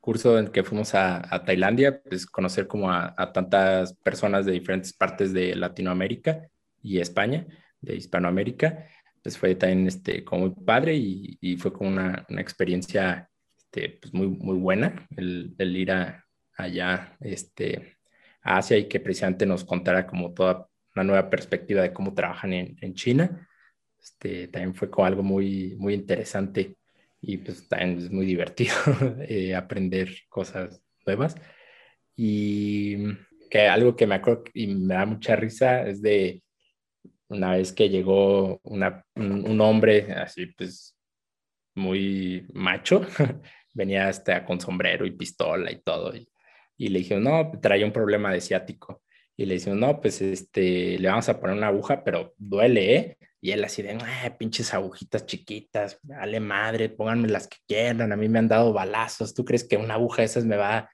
curso en que fuimos a, Tailandia, pues conocer como a, tantas personas de diferentes partes de Latinoamérica y España, de Hispanoamérica, pues fue también este, como muy padre y, y fue como una, una experiencia este, pues muy, muy buena el, el ir a, allá este, a Asia y que precisamente nos contara como toda una nueva perspectiva de cómo trabajan en, en China este, también fue algo muy, muy interesante y pues también es muy divertido eh, aprender cosas nuevas. Y que algo que me acuerdo y me da mucha risa es de una vez que llegó una, un, hombre así pues muy macho, venía hasta con sombrero y pistola y todo, y, y le dije, no, traía un problema de ciático. Y le dije, no, pues este, le vamos a poner una aguja, pero duele, ¿eh? Y él así de, pinches agujitas chiquitas, dale madre, pónganme las que quieran, a mí me han dado balazos, ¿tú crees que una aguja de esas me va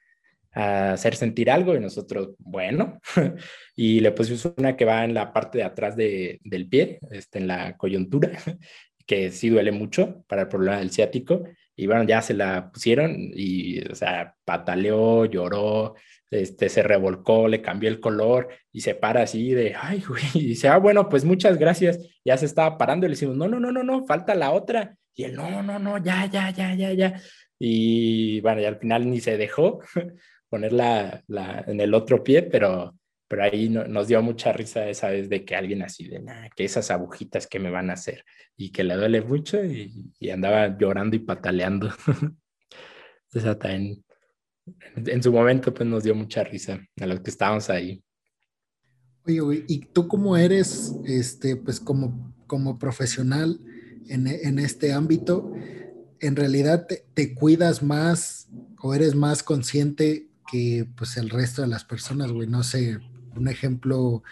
a hacer sentir algo? Y nosotros, bueno, y le pusimos una que va en la parte de atrás de, del pie, este, en la coyuntura, que sí duele mucho para el problema del ciático, y bueno, ya se la pusieron y, o sea, pataleó, lloró, este, se revolcó, le cambió el color y se para así de, ay, güey, y dice, ah, bueno, pues muchas gracias, ya se estaba parando y le decimos, no, no, no, no, no, falta la otra. Y él, no, no, no, ya, ya, ya, ya, ya. Y bueno, y al final ni se dejó ponerla la, en el otro pie, pero, pero ahí nos dio mucha risa esa vez de que alguien así de, que esas agujitas que me van a hacer y que le duele mucho y, andaba llorando y pataleando. Esa en su momento pues nos dio mucha risa a los que estábamos ahí. Oye, ¿y tú cómo eres, este, pues como, como profesional en, en este ámbito? ¿En realidad te, te, cuidas más o eres más consciente que pues el resto de las personas, güey? No sé, un ejemplo,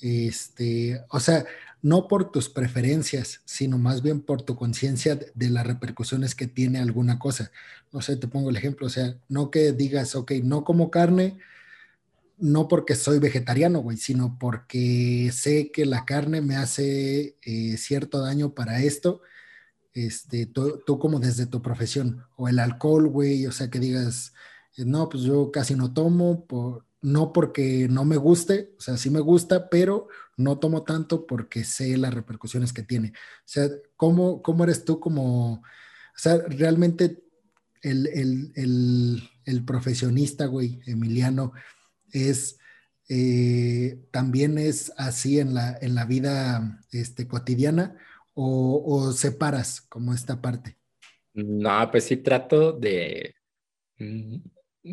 este, o sea, no por tus preferencias, sino más bien por tu conciencia de las repercusiones que tiene alguna cosa. No sé, te pongo el ejemplo, o sea, no que digas, ok, no como carne, no porque soy vegetariano, güey, sino porque sé que la carne me hace eh, cierto daño para esto, este, tú, tú, como desde tu profesión, o el alcohol, güey, o sea, que digas, no, pues yo casi no tomo, por, no porque no me guste, o sea, sí me gusta, pero no tomo tanto porque sé las repercusiones que tiene. O sea, ¿cómo, cómo eres tú como, o sea, realmente el, el, el, el profesionista, güey, Emiliano, es, eh, también es así en la, en la vida este, cotidiana o, o separas como esta parte? No, pues sí trato de, mm,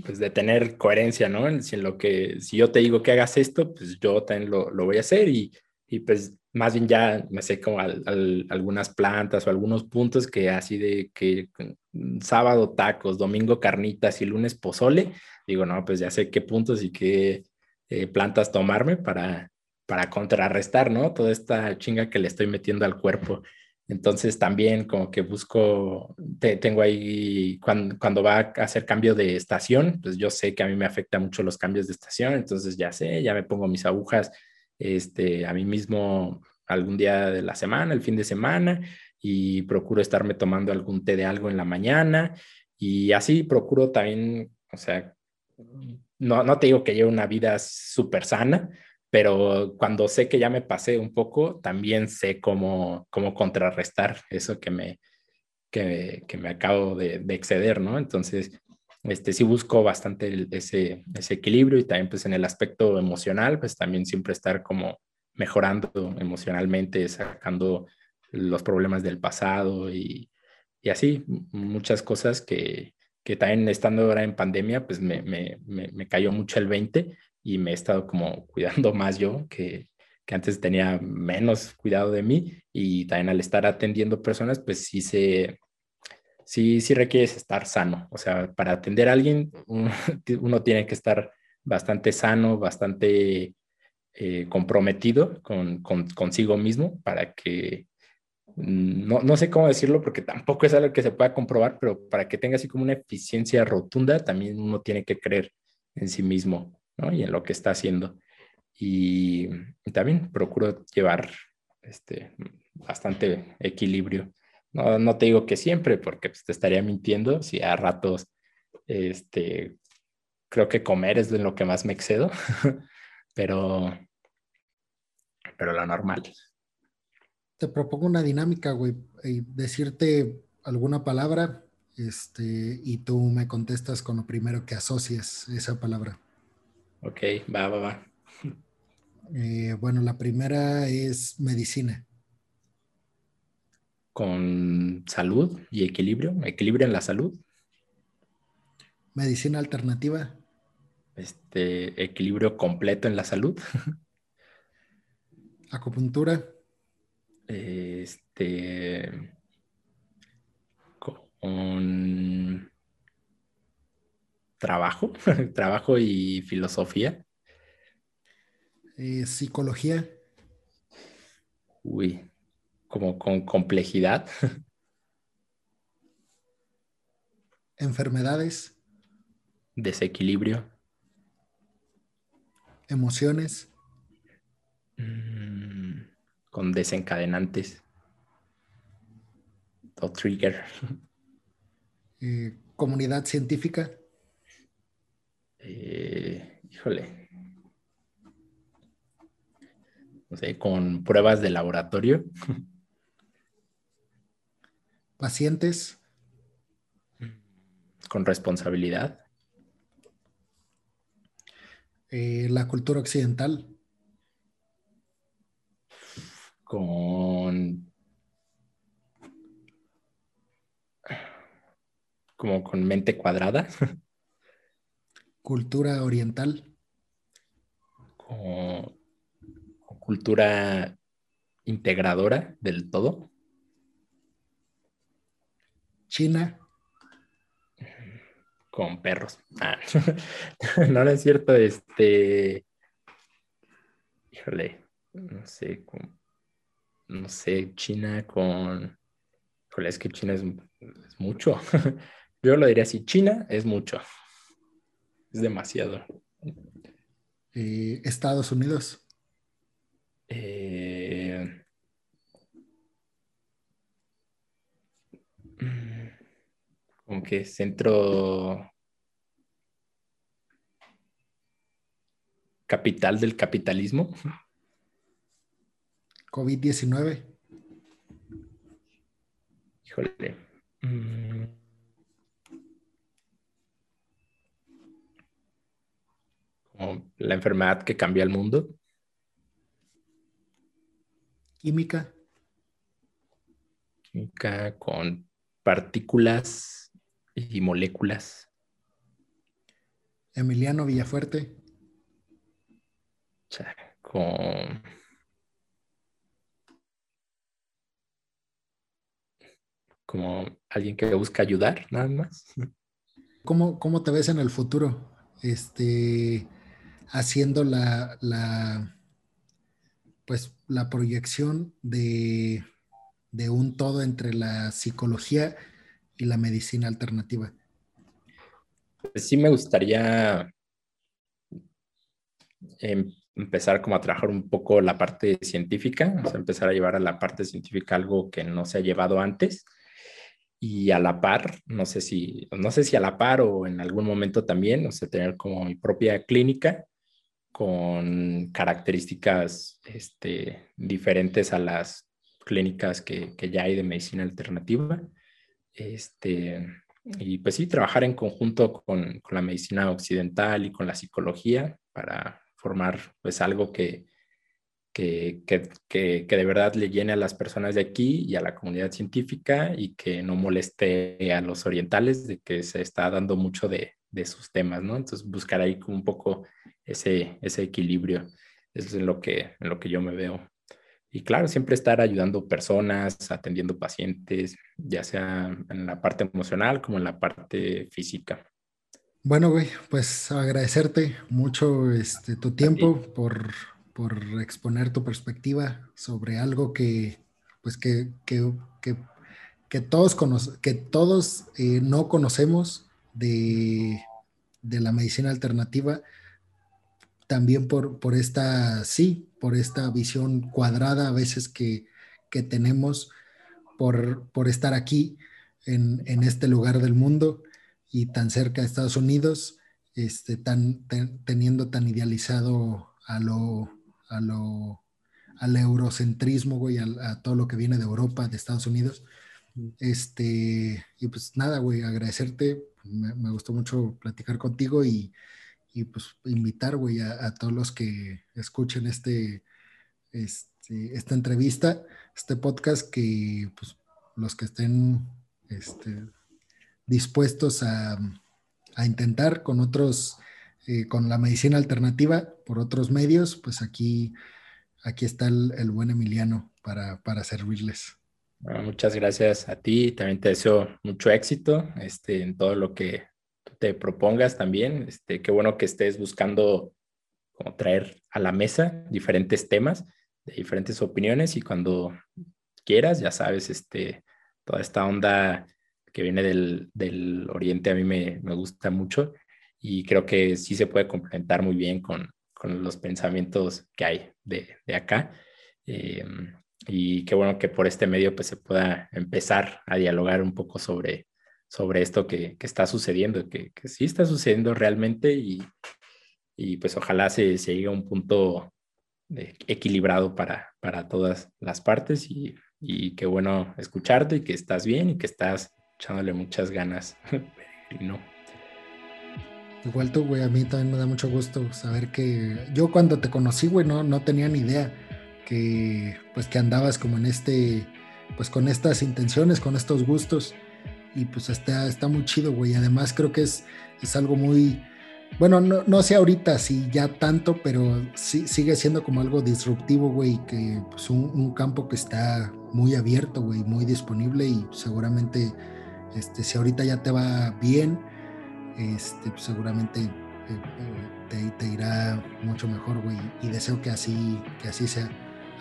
pues de tener coherencia, ¿no? Si, en lo que, si yo te digo que hagas esto, pues yo también lo, lo voy a hacer y, y, pues más bien ya me sé como algunas plantas o algunos puntos que así de que mm, sábado tacos, domingo carnitas y lunes pozole, digo, no, pues ya sé qué puntos y qué eh, plantas tomarme para, para contrarrestar, ¿no? Toda esta chinga que le estoy metiendo al cuerpo. Entonces también como que busco, tengo ahí, cuando, va a hacer cambio de estación, pues yo sé que a mí me afecta mucho los cambios de estación, entonces ya sé, ya me pongo mis agujas este, a mí mismo algún día de la semana, el fin de semana, y procuro estarme tomando algún té de algo en la mañana, y así procuro también, o sea, no, no te digo que lleve una vida súper sana, pero cuando sé que ya me pasé un poco, también sé cómo, cómo contrarrestar eso que me, que, que me acabo de, de, exceder, ¿no? Entonces, este, sí busco bastante ese, ese equilibrio y también pues en el aspecto emocional, pues también siempre estar como mejorando emocionalmente, sacando los problemas del pasado y, y así, muchas cosas que, que también estando ahora en pandemia, pues me, me, me, me cayó mucho el 20 y me he estado como cuidando más yo, que, que antes tenía menos cuidado de mí y también al estar atendiendo personas, pues sí se, sí, sí requieres estar sano. O sea, para atender a alguien, uno, tiene que estar bastante sano, bastante eh, comprometido con, con, consigo mismo para que, no, no, sé cómo decirlo porque tampoco es algo que se pueda comprobar, pero para que tenga así como una eficiencia rotunda, también uno tiene que creer en sí mismo y en lo que está haciendo. Y, también procuro llevar este, bastante equilibrio. No, no, te digo que siempre, porque pues, te estaría mintiendo si a ratos este, creo que comer es de lo que más me excedo, pero, pero lo normal. Te propongo una dinámica, güey, y decirte alguna palabra este, y tú me contestas con lo primero que asocies esa palabra. Ok, va, va, va. Eh, bueno, la primera es medicina. Con salud y equilibrio, equilibrio en la salud. Medicina alternativa. Este, equilibrio completo en la salud. Acupuntura. Este, con trabajo, trabajo y filosofía. Eh, psicología. Uy, como con complejidad. Enfermedades. Desequilibrio. Emociones. Mm, con desencadenantes. O trigger. Eh, comunidad científica. Eh, híjole, no sé, con pruebas de laboratorio. Pacientes. Con responsabilidad. Eh, la cultura occidental. Con como con mente cuadrada. cultura oriental? Como cultura integradora del todo. China. Con perros. Ah, no, no es cierto, este. Híjole, no sé, no sé, China con. Híjole, es que China es, es mucho. Yo lo diría así, China es mucho. Es demasiado. Eh, Estados Unidos. Eh, como que centro capital del capitalismo. COVID-19. Híjole. Mm. La enfermedad que cambia el mundo. química. Química con partículas y moléculas. Emiliano Villafuerte. con como alguien que busca ayudar, nada más. ¿Cómo, cómo te ves en el futuro? Este, haciendo la, la pues, la proyección de, de un todo entre la psicología y la medicina alternativa. Pues sí me gustaría em, empezar como a trabajar un poco la parte científica, empezar a llevar a la parte científica algo que no se ha llevado antes y a la par, no sé si, no sé si a la par o en algún momento también, o sea, tener como mi propia clínica con características este, diferentes a las clínicas que, que, ya hay de medicina alternativa. Este, y pues sí, trabajar en conjunto con, con, la medicina occidental y con la psicología para formar pues algo que, que, que, de verdad le llene a las personas de aquí y a la comunidad científica y que no moleste a los orientales de que se está dando mucho de, de sus temas, ¿no? Entonces buscar ahí como un poco ese, ese equilibrio, eso es en lo, que, en lo que yo me veo. Y claro, siempre estar ayudando personas, atendiendo pacientes, ya sea en la parte emocional como en la parte física. Bueno, güey, pues agradecerte mucho este, tu tiempo por por exponer tu perspectiva sobre algo que, pues que, que, que, todos, que todos eh, no conocemos de, de, la medicina alternativa, también por, por esta, sí, por esta visión cuadrada a veces que, que tenemos por, por estar aquí en, en, este lugar del mundo y tan cerca de Estados Unidos, este, tan, teniendo tan idealizado a lo, a lo, al eurocentrismo, güey, a, todo lo que viene de Europa, de Estados Unidos. Este, y pues nada, güey, agradecerte. Me, gustó mucho platicar contigo y, y pues invitar, güey, a, todos los que escuchen este, este, esta entrevista, este podcast, que pues los que estén este, dispuestos a, a intentar con otros eh, con la medicina alternativa por otros medios, pues aquí, aquí está el, buen Emiliano para, para servirles. Muchas gracias a ti, también te deseo mucho éxito este, en todo lo que te propongas también. Este, qué bueno que estés buscando como traer a la mesa diferentes temas, de diferentes opiniones y cuando quieras, ya sabes, este, toda esta onda que viene del, del oriente a mí me, me gusta mucho y creo que sí se puede complementar muy bien con, con los pensamientos que hay de, de acá. Eh, y qué bueno que por este medio pues se pueda empezar a dialogar un poco sobre, sobre esto que, que está sucediendo, que, que, sí está sucediendo realmente y, y pues ojalá se, se, llegue a un punto equilibrado para, para todas las partes y, y qué bueno escucharte y que estás bien y que estás echándole muchas ganas. no. Igual tú, güey, a mí también me da mucho gusto saber que yo cuando te conocí, güey, no, no tenía ni idea que pues que andabas como en este, pues con estas intenciones, con estos gustos y pues está, está muy chido, güey. Además creo que es, es algo muy, bueno, no, no sé ahorita si ya tanto, pero sí, sigue siendo como algo disruptivo, güey, que pues un, campo que está muy abierto, güey, muy disponible y seguramente, este, si ahorita ya te va bien, este, pues, seguramente eh, eh, te, irá mucho mejor, güey. Y deseo que así, que así sea.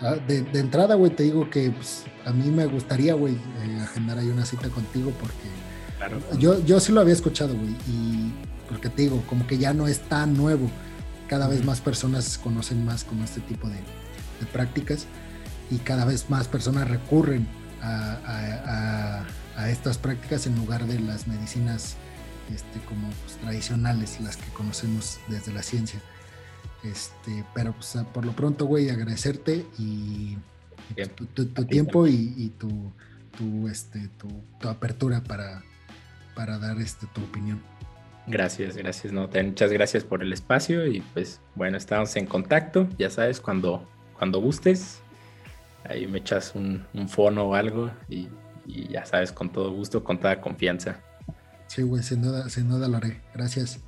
Ah, de, entrada, güey, te digo que pues, a mí me gustaría, güey, eh, agendar ahí una cita contigo porque yo, yo sí lo había escuchado, güey. Y porque te digo, como que ya no es tan nuevo. Cada vez más personas conocen más como este tipo de, prácticas y cada vez más personas recurren a, a estas prácticas en lugar de las medicinas este, como pues, tradicionales, las que conocemos desde la ciencia. Este, pero pues, por lo pronto, güey, agradecerte y, tu, tiempo y, tu, tu, este, tu, apertura para, para dar este, tu opinión. Gracias, gracias, no, muchas gracias por el espacio y pues bueno, estamos en contacto, ya sabes, cuando, cuando gustes, ahí me echas un, fono o algo y, y, ya sabes, con todo gusto, con toda confianza. Sí, güey, sin duda, sin duda lo haré. Gracias.